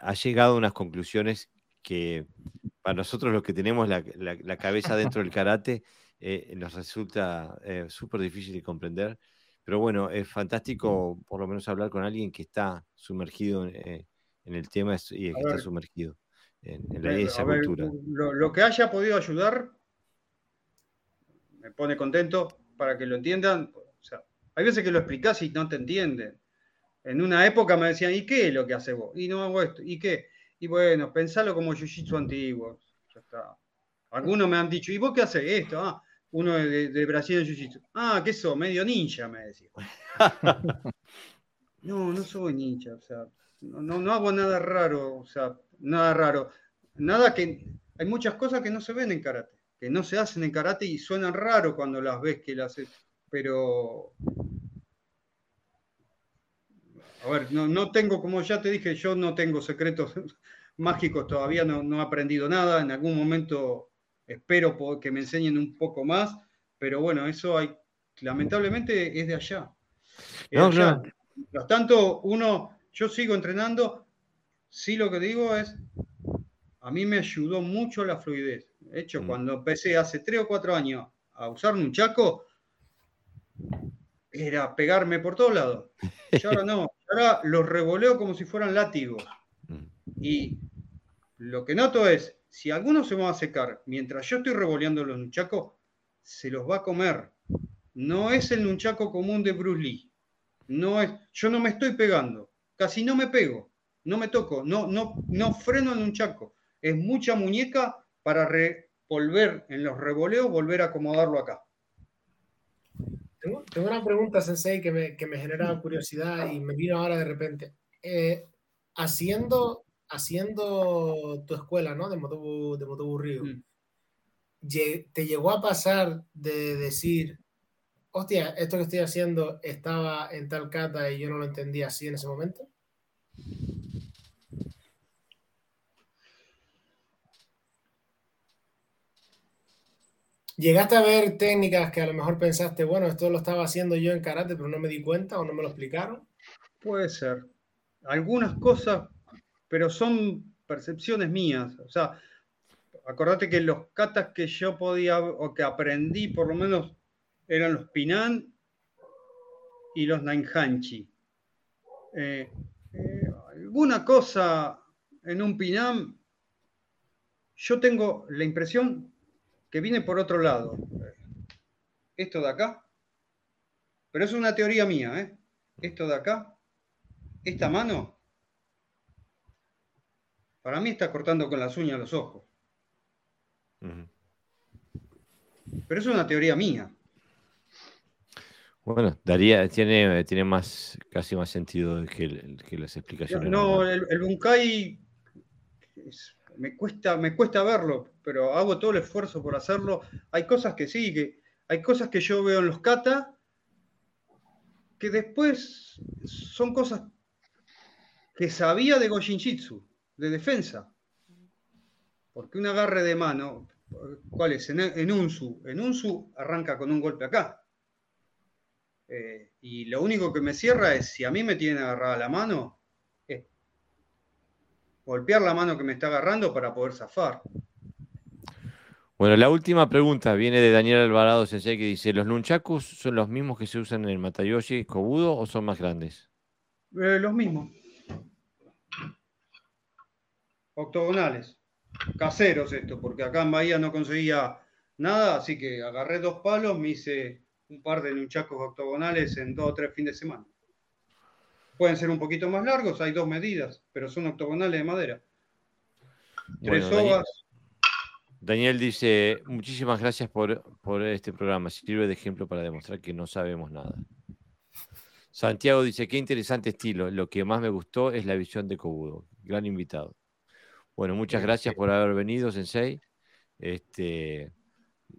ha llegado a unas conclusiones que para nosotros los que tenemos la, cabeza dentro del karate eh, nos resulta súper difícil de comprender. Pero bueno, es fantástico por lo menos hablar con alguien que está sumergido en en el tema y que está sumergido en, la esa cultura. Lo, que haya podido ayudar me pone contento para que lo entiendan. O sea, hay veces que lo explicás y no te entienden. En una época me decían, ¿y qué es lo que hace vos? Y no hago esto. ¿Y qué? Y bueno, pensalo como jiu-jitsu antiguo. Ya está. Algunos me han dicho, ¿y vos qué haces esto? Ah, uno de, Brasil en jiu-jitsu. Ah, ¿qué sos? Medio ninja, me decía. no, no soy ninja. O sea, no, no, hago nada raro, o sea, nada raro. Nada que. Hay muchas cosas que no se ven en karate, que no se hacen en karate y suenan raro cuando las ves que las haces. Pero. A ver, no, tengo, como ya te dije, yo no tengo secretos mágicos todavía, no, no he aprendido nada. En algún momento espero que me enseñen un poco más, pero bueno, eso hay, lamentablemente es de allá. no, No. Mientras tanto, uno yo sigo entrenando. Sí, lo que digo es, a mí me ayudó mucho la fluidez. De hecho, mm. cuando empecé hace tres o cuatro años a usar un chaco, era pegarme por todos lados. Y ahora no, ahora los revoleo como si fueran látigos. Mm. Y lo que noto es, si alguno se va a secar mientras yo estoy revoleando los nunchacos, se los va a comer. No es el nunchaco común de Bruce Lee. No es, yo no me estoy pegando casi no me pego, no me toco, no, no, no freno en un chaco. Es mucha muñeca para revolver en los revoleos, volver a acomodarlo acá. Tengo, una pregunta, Sensei, que me, que me, genera curiosidad y me vino ahora de repente. Eh, haciendo, haciendo tu escuela, ¿no? De Motobu, de Motobu Río, mm. ¿te llegó a pasar de decir, hostia, esto que estoy haciendo estaba en tal cata y yo no lo entendía así en ese momento? ¿Llegaste a ver técnicas que a lo mejor pensaste, bueno, esto lo estaba haciendo yo en karate, pero no me di cuenta o no me lo explicaron? Puede ser. Algunas cosas, pero son percepciones mías. O sea, acordate que los katas que yo podía o que aprendí, por lo menos eran los Pinan y los Nainhanchi. Eh, alguna cosa en un Pinan, yo tengo la impresión que viene por otro lado. Esto de acá, pero es una teoría mía, ¿eh? Esto de acá, esta mano, para mí está cortando con las uñas los ojos. Pero es una teoría mía. Bueno, daría, tiene, tiene más, casi más sentido que, que las explicaciones. No, el, el, Bunkai me, cuesta, me cuesta verlo, pero hago todo el esfuerzo por hacerlo. Hay cosas que sí, que hay cosas que yo veo en los kata que después son cosas que sabía de Gojinjitsu, de defensa. Porque un agarre de mano, ¿cuál es? En, en Unsu. En Unsu arranca con un golpe acá. Eh, y lo único que me cierra es si a mí me tienen agarrada la mano, es golpear la mano que me está agarrando para poder zafar. Bueno, la última pregunta viene de Daniel Alvarado Sensei que dice: ¿Los nunchakus son los mismos que se usan en el Matayoshi Kobudo o son más grandes? Eh, los mismos. Octogonales. Caseros esto, porque acá en Bahía no conseguía nada, así que agarré dos palos, me hice un par de nunchacos octogonales en dos o tres fines de semana. Pueden ser un poquito más largos, hay dos medidas, pero son octogonales de madera. Tres bueno, Daniel dice, muchísimas gracias por, este programa. Sirve de ejemplo para demostrar que no sabemos nada. Santiago dice, qué interesante estilo. Lo que más me gustó es la visión de Kobudo. Gran invitado. Bueno, muchas gracias por haber venido, Sensei. Este,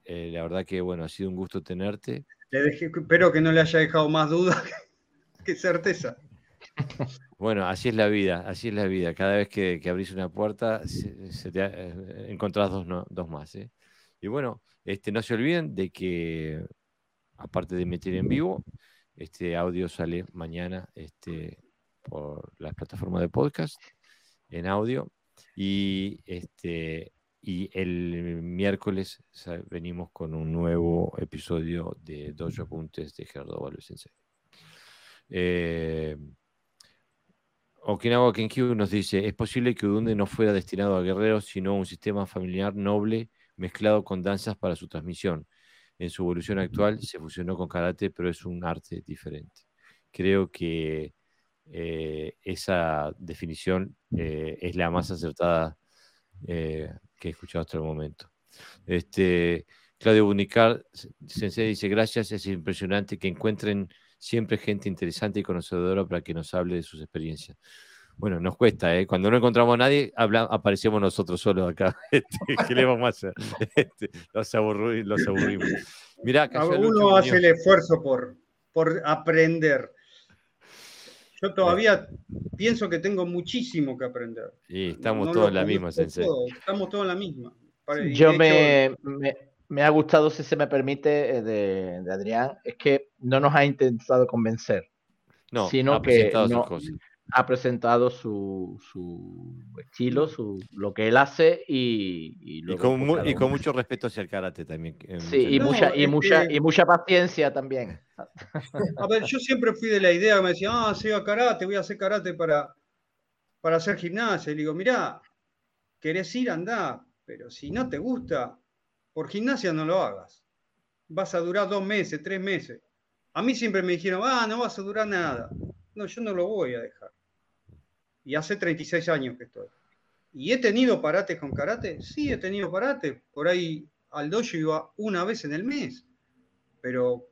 eh, la verdad que, bueno, ha sido un gusto tenerte. Espero que no le haya dejado más dudas que certeza. Bueno, así es la vida, así es la vida. Cada vez que, abrís una puerta, se, te, eh, encontrás dos, dos más. ¿eh? Y bueno, este, no se olviden de que, aparte de meter en vivo, este audio sale mañana este, por las plataformas de podcast en audio. Y, este, y el miércoles venimos con un nuevo episodio de Dojo Apuntes de Gerardo Valve Sensei. Eh, Okinawa Kenkyu nos dice, es posible que Udunde no fuera destinado a guerreros, sino a un sistema familiar noble mezclado con danzas para su transmisión. En su evolución actual se fusionó con karate, pero es un arte diferente. Creo que eh, esa definición eh, es la más acertada eh, que he escuchado hasta el momento. Este, Claudio Bunicar, Sensei dice, gracias, es impresionante que encuentren siempre gente interesante y conocedora para que nos hable de sus experiencias. Bueno, nos cuesta, ¿eh? Cuando no encontramos a nadie, aparecemos nosotros solos acá. Este, ¿Qué le vamos a hacer? Este, los, aburrimos. Mirá, Uno hace el esfuerzo por, por aprender. Yo todavía pienso que tengo muchísimo que aprender. Sí, estamos todos en la misma, Sensei. Estamos todos en la misma. Yo me, me ha gustado, si se me permite, eh, de, Adrián, es que no nos ha intentado convencer, no, sino ha que ha presentado su, estilo, su, lo que él hace y, y, con, y con, mucho respeto hacia el karate también. Sí, y, mucha, y, mucha, y mucha paciencia también. A ver, yo siempre fui de la idea, me decía, ah, sí, a karate, voy a hacer karate para, para hacer gimnasia. Y le digo, mirá, querés ir, andá, pero si no te gusta, por gimnasia no lo hagas. Vas a durar dos meses, tres meses. A mí siempre me dijeron, ah, no vas a durar nada. No, yo no lo voy a dejar. Y hace 36 años que estoy. ¿Y he tenido parates con karate? Sí, he tenido parates. Por ahí al dojo iba una vez en el mes. Pero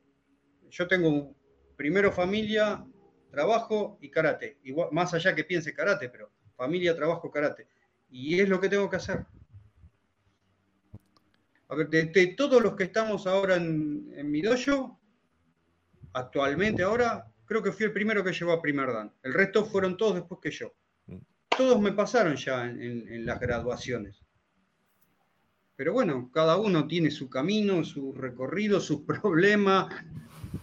yo tengo primero familia, trabajo y karate. Más allá que piense karate, pero familia, trabajo, karate. Y es lo que tengo que hacer. A ver, de, todos los que estamos ahora en, en mi dojo, actualmente ahora, creo que fui el primero que llegó a primer dan. El resto fueron todos después que yo. Todos me pasaron ya en, las graduaciones. Pero bueno, cada uno tiene su camino, su recorrido, sus problemas.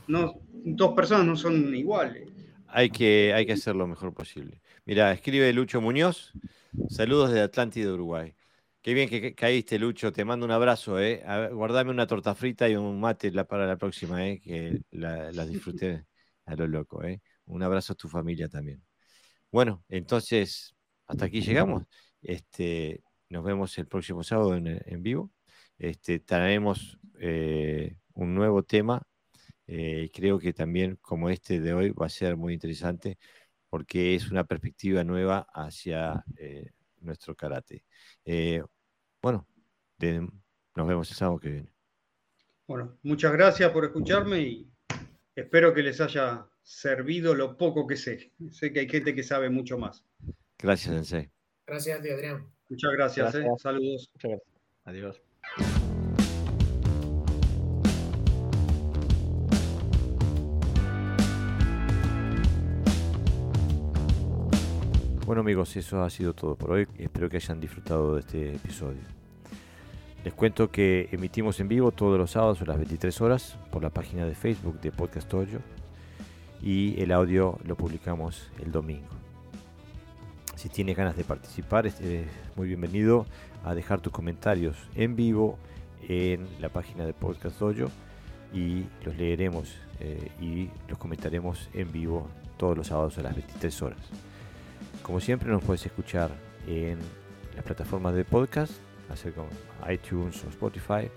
No, dos personas no son iguales. Hay que, hay que hacer lo mejor posible. Mira, escribe Lucho Muñoz. Saludos de Atlántida, Uruguay. Qué bien que caíste, Lucho. Te mando un abrazo. ¿eh? guardame una torta frita y un mate para la próxima, ¿eh? que las la disfruté a lo loco. ¿eh? Un abrazo a tu familia también. Bueno, entonces, hasta aquí llegamos. Este, nos vemos el próximo sábado en, vivo. Este, traemos eh, un nuevo tema. Eh, creo que también, como este de hoy, va a ser muy interesante porque es una perspectiva nueva hacia nuestro karate. Eh, bueno, Nos vemos el sábado que viene. Bueno, muchas gracias por escucharme y espero que les haya servido lo poco que sé. Sé que hay gente que sabe mucho más. Gracias, Sensei. Gracias a ti, Adrián. Muchas gracias. ¿eh? Saludos. Muchas gracias. Adiós. Bueno amigos, eso ha sido todo por hoy. Espero que hayan disfrutado de este episodio. Les cuento que emitimos en vivo todos los sábados a las 23 horas por la página de Facebook de Podcast Toyo y el audio lo publicamos el domingo. Si tienes ganas de participar, es muy bienvenido a dejar tus comentarios en vivo en la página de Podcast Dojo y los leeremos eh, y los comentaremos en vivo todos los sábados a las 23 horas. Como siempre nos puedes escuchar en las plataformas de podcast, hacer como iTunes o Spotify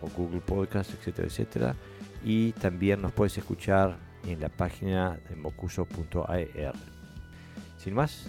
o Google Podcast, etcétera, etcétera. Y también nos puedes escuchar en la página de mocuso.ar. Sin más,